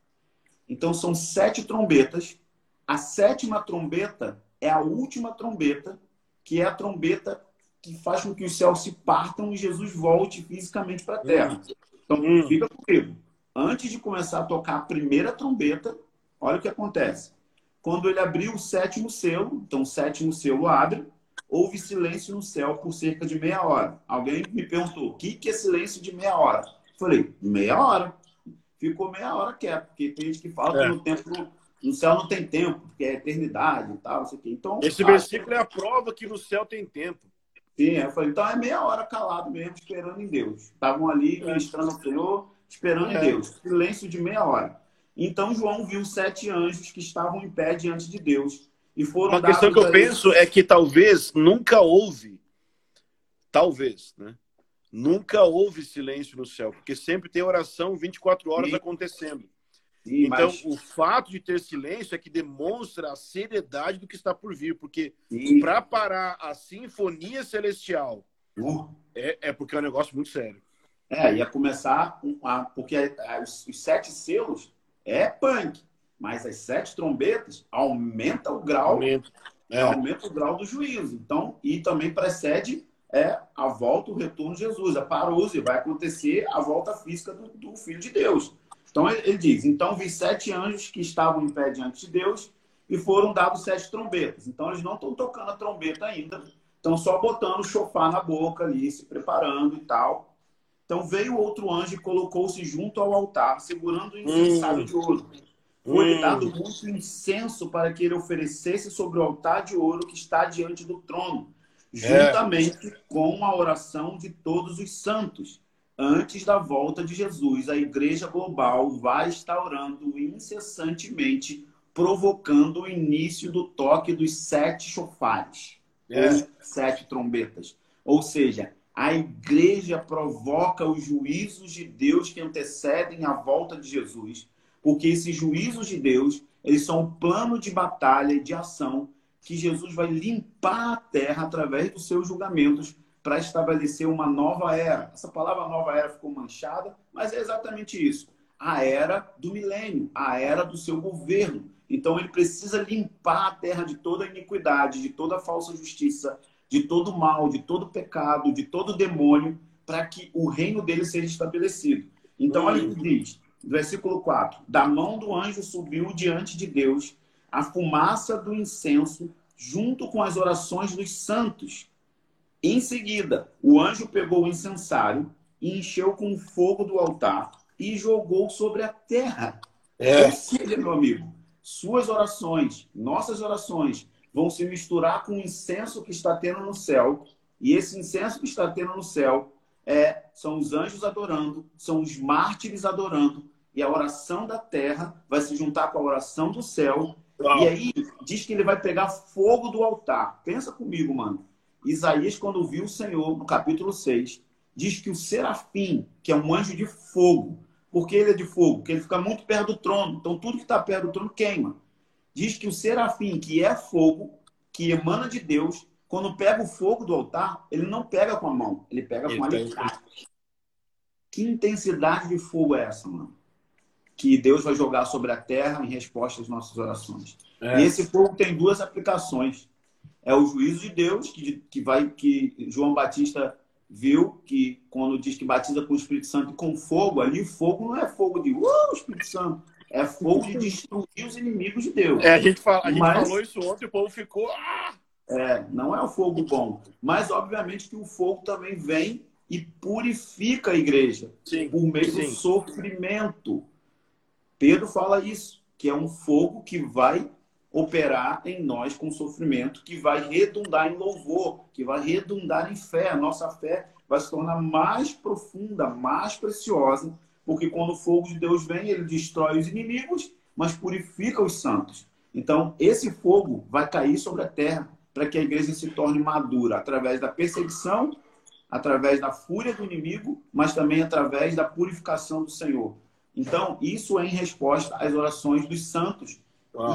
Então, são sete trombetas. A sétima trombeta é a última trombeta, que é a trombeta que faz com que os céus se partam e Jesus volte fisicamente para a terra. Então, hum. fica comigo. Antes de começar a tocar a primeira trombeta, olha o que acontece. Quando ele abriu o sétimo selo, então o sétimo selo abre, houve silêncio no céu por cerca de meia hora. Alguém me perguntou, o que, que é silêncio de meia hora? Falei, meia hora. Ficou meia hora quieto, porque tem gente que fala é. que no tempo no céu não tem tempo, porque é eternidade e tal, não Então, Esse versículo é a prova que no céu tem tempo. Sim, eu falei, então é meia hora calado mesmo, esperando em Deus. Estavam ali ministrando ao Senhor, esperando é. em Deus. Silêncio de meia hora. Então João viu sete anjos que estavam em pé diante de Deus. E foram Uma questão que eu penso é que talvez nunca houve, talvez, né? Nunca houve silêncio no céu, porque sempre tem oração 24 horas Sim. acontecendo. Sim, então, mas... o fato de ter silêncio é que demonstra a seriedade do que está por vir, porque para parar a sinfonia celestial uh. é, é, porque é um negócio muito sério. É, ia começar, a, porque os, os, sete selos é punk, mas as sete trombetas aumenta o grau, aumenta, é. aumenta o grau do juízo. Então, e também precede é a volta, o retorno de Jesus, a parose, vai acontecer a volta física do, do Filho de Deus. Então ele diz: Então vi sete anjos que estavam em pé diante de Deus e foram dados sete trombetas. Então eles não estão tocando a trombeta ainda, estão só botando o chofar na boca ali, se preparando e tal. Então veio outro anjo e colocou-se junto ao altar, segurando o incensário hum. de ouro. Foi hum. dado muito incenso para que ele oferecesse sobre o altar de ouro que está diante do trono, é. juntamente é. com a oração de todos os santos antes da volta de Jesus, a igreja global vai estar orando incessantemente, provocando o início do toque dos sete chofares, é. ou sete trombetas. Ou seja, a igreja provoca os juízos de Deus que antecedem a volta de Jesus, porque esses juízos de Deus, eles são um plano de batalha de ação que Jesus vai limpar a terra através dos seus julgamentos para estabelecer uma nova era. Essa palavra nova era ficou manchada, mas é exatamente isso. A era do milênio, a era do seu governo. Então ele precisa limpar a terra de toda iniquidade, de toda falsa justiça, de todo mal, de todo pecado, de todo demônio, para que o reino dele seja estabelecido. Então, olha o que diz, versículo 4: Da mão do anjo subiu diante de Deus a fumaça do incenso, junto com as orações dos santos em seguida, o anjo pegou o incensário e encheu com o fogo do altar e jogou sobre a terra. É. Ou seja, meu amigo, suas orações, nossas orações, vão se misturar com o incenso que está tendo no céu. E esse incenso que está tendo no céu é, são os anjos adorando, são os mártires adorando, e a oração da terra vai se juntar com a oração do céu. Uau. E aí diz que ele vai pegar fogo do altar. Pensa comigo, mano. Isaías, quando viu o Senhor, no capítulo 6, diz que o serafim, que é um anjo de fogo, porque ele é de fogo? Porque ele fica muito perto do trono. Então, tudo que está perto do trono queima. Diz que o serafim, que é fogo, que emana de Deus, quando pega o fogo do altar, ele não pega com a mão, ele pega ele com alicate. Que intensidade de fogo é essa, mano? Que Deus vai jogar sobre a terra em resposta às nossas orações. É. E esse fogo tem duas aplicações. É o juízo de Deus, que, que vai que João Batista viu que quando diz que batiza com o Espírito Santo e com fogo, ali fogo não é fogo de uh, Espírito Santo, é fogo de destruir os inimigos de Deus. É, a gente, fala, a gente Mas, falou isso ontem, o povo ficou. Ah! É, não é o fogo bom. Mas, obviamente, que o fogo também vem e purifica a igreja sim, por meio sim. do sofrimento. Pedro fala isso, que é um fogo que vai operar em nós com sofrimento, que vai redundar em louvor, que vai redundar em fé. A nossa fé vai se tornar mais profunda, mais preciosa, porque quando o fogo de Deus vem, ele destrói os inimigos, mas purifica os santos. Então, esse fogo vai cair sobre a terra para que a igreja se torne madura através da perseguição, através da fúria do inimigo, mas também através da purificação do Senhor. Então, isso é em resposta às orações dos santos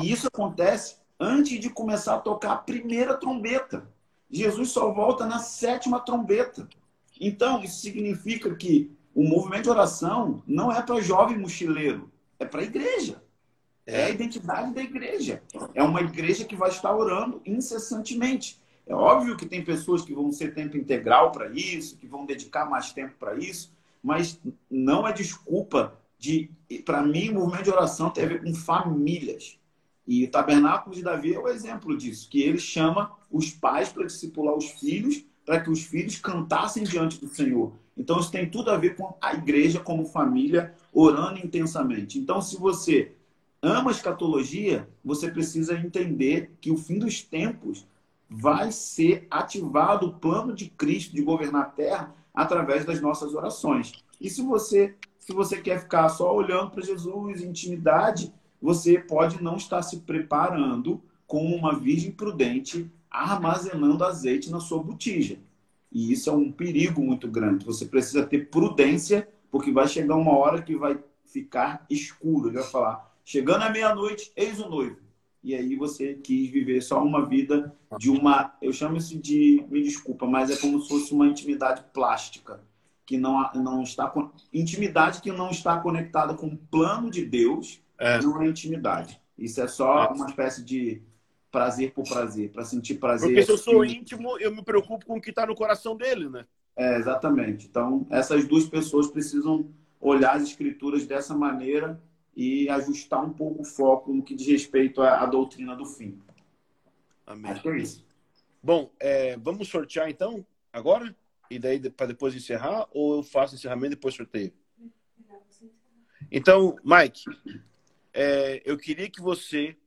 e isso acontece antes de começar a tocar a primeira trombeta. Jesus só volta na sétima trombeta. Então, isso significa que o movimento de oração não é para jovem mochileiro, é para a igreja. É a identidade da igreja. É uma igreja que vai estar orando incessantemente. É óbvio que tem pessoas que vão ser tempo integral para isso, que vão dedicar mais tempo para isso, mas não é desculpa de. Para mim, o movimento de oração tem a ver com famílias. E o tabernáculo de Davi é o exemplo disso, que ele chama os pais para discipular os filhos, para que os filhos cantassem diante do Senhor. Então isso tem tudo a ver com a igreja como família orando intensamente. Então se você ama a escatologia, você precisa entender que o fim dos tempos vai ser ativado o plano de Cristo de governar a terra através das nossas orações. E se você se você quer ficar só olhando para Jesus, intimidade, você pode não estar se preparando como uma virgem prudente, armazenando azeite na sua botija. E isso é um perigo muito grande. Você precisa ter prudência, porque vai chegar uma hora que vai ficar escuro. Ele vai falar: chegando à meia-noite, eis o noivo. E aí você quis viver só uma vida de uma. Eu chamo isso de. Me desculpa, mas é como se fosse uma intimidade plástica. Que não, não está. Intimidade que não está conectada com o plano de Deus é. não é intimidade. Isso é só é. uma espécie de prazer por prazer, para sentir prazer. Porque se eu sou íntimo, eu me preocupo com o que está no coração dele, né? É, exatamente. Então, essas duas pessoas precisam olhar as escrituras dessa maneira e ajustar um pouco o foco no que diz respeito à, à doutrina do fim. Amém. Acho que é isso. Bom, é, vamos sortear então, agora? E daí para depois encerrar? Ou eu faço encerramento e depois sorteio? Então, Mike, é, eu queria que você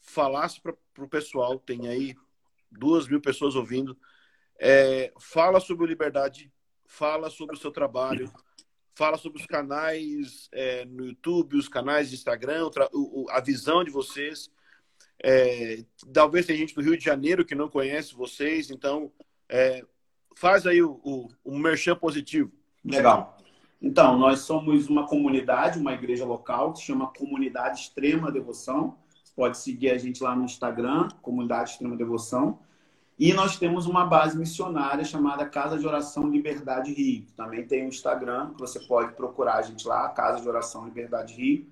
falasse para o pessoal, tem aí duas mil pessoas ouvindo, é, fala sobre o Liberdade, fala sobre o seu trabalho, fala sobre os canais é, no YouTube, os canais de Instagram, o, a visão de vocês. É, talvez tem gente do Rio de Janeiro que não conhece vocês, então é, faz aí o, o, o merchan positivo. Legal. Então, nós somos uma comunidade, uma igreja local que se chama Comunidade Extrema Devoção. Você pode seguir a gente lá no Instagram, Comunidade Extrema Devoção. E nós temos uma base missionária chamada Casa de Oração Liberdade Rio. Também tem um Instagram que você pode procurar a gente lá, Casa de Oração Liberdade Rio.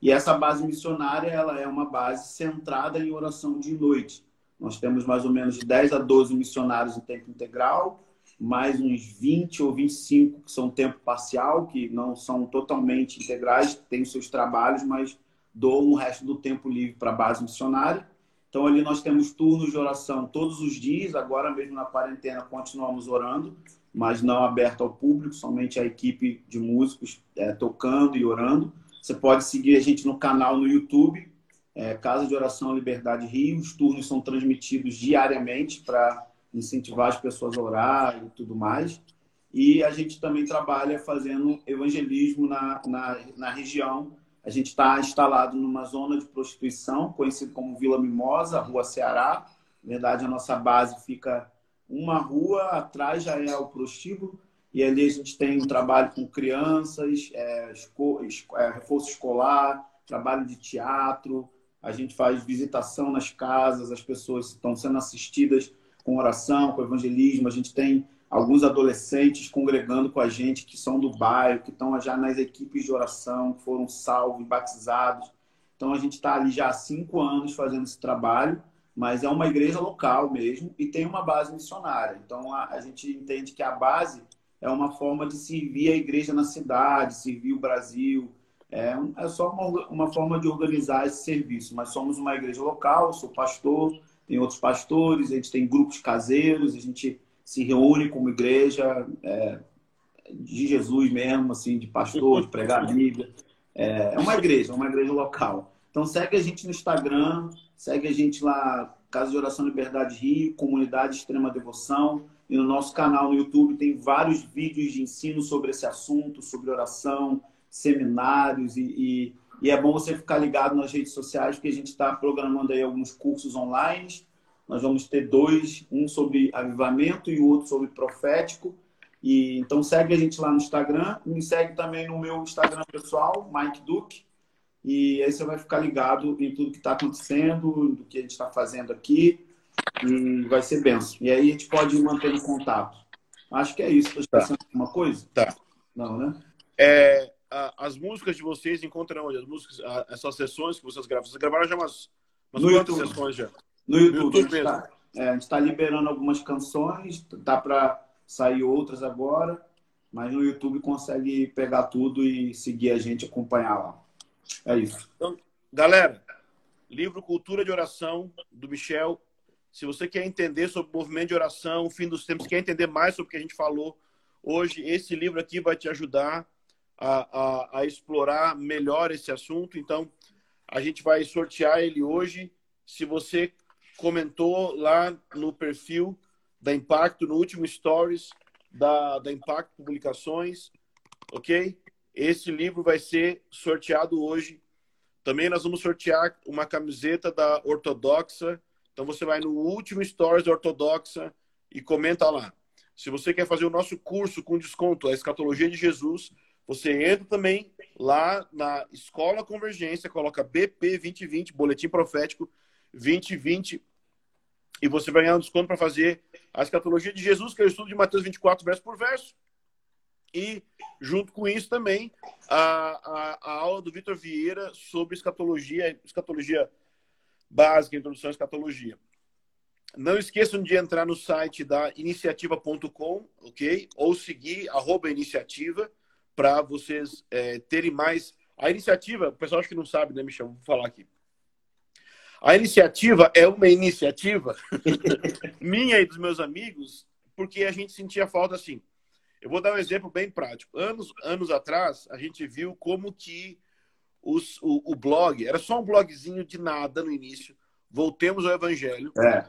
E essa base missionária ela é uma base centrada em oração de noite. Nós temos mais ou menos de 10 a 12 missionários em tempo integral, mais uns 20 ou 25 que são tempo parcial, que não são totalmente integrais, têm seus trabalhos, mas doam o resto do tempo livre para a base missionária. Então, ali nós temos turnos de oração todos os dias. Agora, mesmo na quarentena, continuamos orando, mas não aberto ao público, somente a equipe de músicos é, tocando e orando. Você pode seguir a gente no canal no YouTube, é, Casa de Oração Liberdade Rio. Os turnos são transmitidos diariamente para incentivar as pessoas a orar e tudo mais. E a gente também trabalha fazendo evangelismo na, na, na região. A gente está instalado numa zona de prostituição, conhecida como Vila Mimosa, Rua Ceará. Na verdade, a nossa base fica uma rua, atrás já é o prostíbulo, E ali a gente tem um trabalho com crianças, é, esco, é, reforço escolar, trabalho de teatro, a gente faz visitação nas casas, as pessoas estão sendo assistidas com oração, com evangelismo, a gente tem alguns adolescentes congregando com a gente que são do bairro, que estão já nas equipes de oração, que foram salvos, batizados. Então a gente está ali já há cinco anos fazendo esse trabalho, mas é uma igreja local mesmo e tem uma base missionária. Então a, a gente entende que a base é uma forma de servir a igreja na cidade, servir o Brasil. É, é só uma, uma forma de organizar esse serviço. Mas somos uma igreja local, sou pastor, tem outros pastores, a gente tem grupos caseiros, a gente se reúne como igreja é, de Jesus mesmo, assim, de pastor, de pregar a Bíblia. É, é uma igreja, é uma igreja local. Então segue a gente no Instagram, segue a gente lá, Casa de Oração Liberdade Rio, Comunidade Extrema Devoção. E no nosso canal no YouTube tem vários vídeos de ensino sobre esse assunto, sobre oração, seminários e, e e é bom você ficar ligado nas redes sociais, porque a gente está programando aí alguns cursos online. Nós vamos ter dois, um sobre avivamento e o outro sobre profético. E então segue a gente lá no Instagram, me segue também no meu Instagram pessoal, Mike Duke. E aí você vai ficar ligado em tudo que está acontecendo, do que a gente está fazendo aqui. E vai ser benção. E aí a gente pode manter em contato. Acho que é isso. Estou esquecendo tá. alguma coisa? Tá. Não, né? É, as músicas de vocês encontram onde? As músicas, essas sessões que vocês gravam. Vocês gravaram já umas, umas quantas YouTube. sessões já? No YouTube. No YouTube a gente está é, tá liberando algumas canções, dá para sair outras agora, mas no YouTube consegue pegar tudo e seguir a gente, acompanhar lá. É isso. Então, galera, livro Cultura de Oração, do Michel. Se você quer entender sobre o movimento de oração, o fim dos tempos, quer entender mais sobre o que a gente falou hoje, esse livro aqui vai te ajudar a, a, a explorar melhor esse assunto. Então, a gente vai sortear ele hoje. Se você comentou lá no perfil da Impacto, no último Stories da, da Impacto Publicações, ok? Esse livro vai ser sorteado hoje. Também nós vamos sortear uma camiseta da Ortodoxa. Então você vai no último Stories da Ortodoxa e comenta lá. Se você quer fazer o nosso curso com desconto, a Escatologia de Jesus, você entra também lá na Escola Convergência, coloca BP 2020, Boletim Profético 2020, e você vai ganhar um desconto para fazer a escatologia de Jesus, que é o estudo de Mateus 24, verso por verso. E, junto com isso, também a, a, a aula do Vitor Vieira sobre escatologia, escatologia básica, introdução à escatologia. Não esqueçam de entrar no site da iniciativa.com, ok? Ou seguir arroba iniciativa para vocês é, terem mais. A iniciativa, o pessoal acho que não sabe, né, Michel? Vou falar aqui. A iniciativa é uma iniciativa minha e dos meus amigos, porque a gente sentia falta assim. Eu vou dar um exemplo bem prático. Anos, anos atrás, a gente viu como que os, o, o blog, era só um blogzinho de nada no início, Voltemos ao Evangelho, é.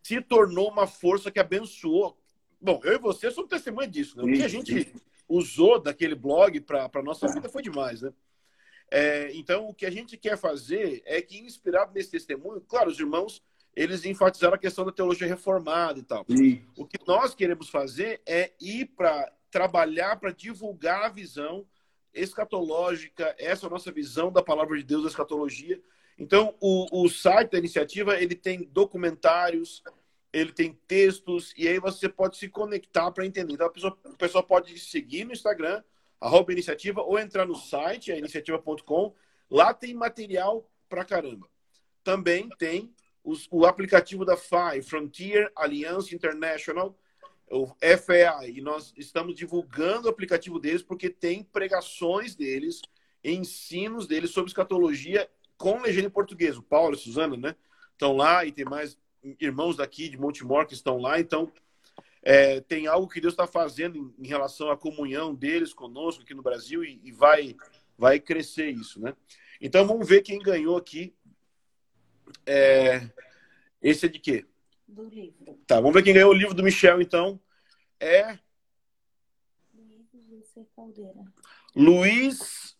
se tornou uma força que abençoou. Bom, eu e você somos testemunha disso, né? O que a gente usou daquele blog para a nossa vida foi demais, né? É, então, o que a gente quer fazer é que, inspirado nesse testemunho, claro, os irmãos, eles enfatizaram a questão da teologia reformada e tal. Sim. O que nós queremos fazer é ir para trabalhar para divulgar a visão escatológica, essa é a nossa visão da palavra de Deus, da escatologia. Então, o, o site da iniciativa, ele tem documentários, ele tem textos, e aí você pode se conectar para entender. Então, a pessoa, a pessoa pode seguir no Instagram, arroba iniciativa, ou entrar no site, é iniciativa.com. Lá tem material pra caramba. Também tem os, o aplicativo da FAI, Frontier Alliance International, o FAI, e nós estamos divulgando o aplicativo deles porque tem pregações deles, ensinos deles sobre escatologia com legenda em português. O Paulo e a Suzana, né? Estão lá e tem mais irmãos daqui de Montemor que estão lá, então é, tem algo que Deus está fazendo em, em, relação à comunhão deles conosco aqui no Brasil e, e, vai, vai crescer isso, né? Então vamos ver quem ganhou aqui. É, esse é de quê? Do livro. Tá, vamos ver quem ganhou o livro do Michel, então. É. Luiz G. Caldeira. Luiz.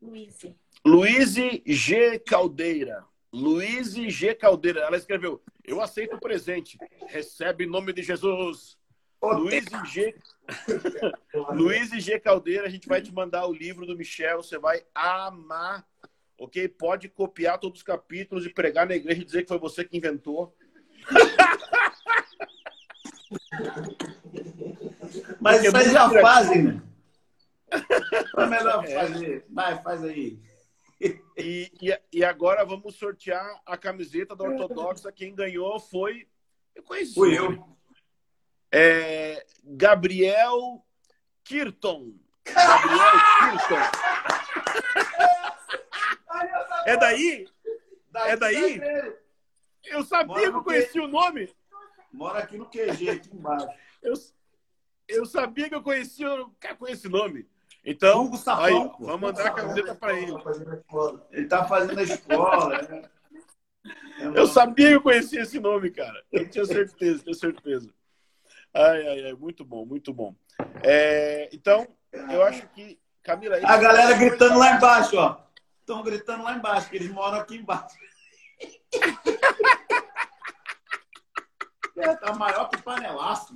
Luiz. Luiz G. Caldeira. Luiz G. Caldeira. Ela escreveu: Eu aceito o presente. Recebe em nome de Jesus. Luiz e G. Luiz G Caldeira, a gente vai te mandar o livro do Michel, você vai amar. Ok? Pode copiar todos os capítulos e pregar na igreja e dizer que foi você que inventou. Mas é já fazem, né? É melhor É. fazer. Vai, faz aí. E, e, e agora vamos sortear a camiseta da Ortodoxa. Quem ganhou foi. Eu conheci. Fui eu. É, Gabriel Kirton. Gabriel Kirton. É daí? É daí? Eu sabia que eu conhecia o nome. Mora aqui no QG, aqui embaixo. Eu, eu sabia que eu conhecia o cara com esse nome. Então, Safão, aí, vamos mandar a camiseta para ele. Ele tá fazendo a escola. né? Eu sabia que eu conhecia esse nome, cara. Eu tinha certeza, tinha certeza. Ai, ai, ai, muito bom, muito bom. É, então, eu acho que, Camila... A galera gritando lá embaixo, ó. Estão gritando lá embaixo, que eles moram aqui embaixo. É, tá maior que panelaço.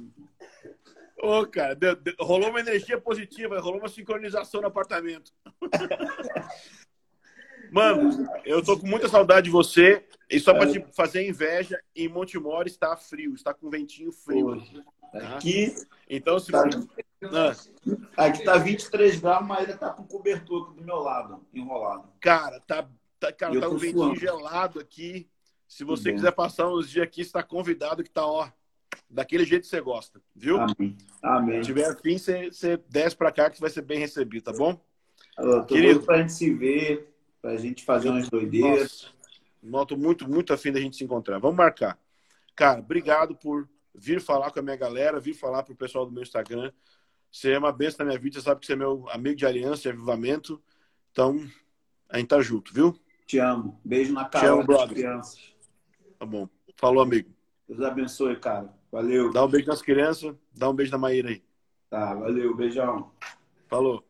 Ô, cara, deu- deu- rolou uma energia positiva, rolou uma sincronização no apartamento. Mano, eu tô com muita saudade de você. E só pra te fazer inveja, em Montemor está frio, está com ventinho frio. Aqui, Então, se tá, Ah, aqui tá 23 graus, mas ainda tá com cobertor aqui do meu lado, enrolado. cara, tá, tá, cara, tá um ventinho suando. gelado aqui. Se você quiser passar uns dias aqui, está convidado que tá, ó, daquele jeito que você gosta, viu? Amém. Amém. Se tiver afim, você, você desce pra cá que você vai ser bem recebido, tá bom? Querido. doido pra gente se ver, pra gente fazer umas doideiras. Noto muito, muito afim da gente se encontrar. Vamos marcar. Cara, obrigado por vir falar com a minha galera, vir falar pro pessoal do meu Instagram. Você é uma besta na minha vida, você sabe que você é meu amigo de aliança, de avivamento. Então, a gente tá junto, viu? Te amo. Beijo na cara das crianças. Tá bom. Falou, amigo. Deus abençoe, cara. Valeu. Dá um beijo nas crianças, dá um beijo na Maíra aí. Tá, valeu. Beijão. Falou.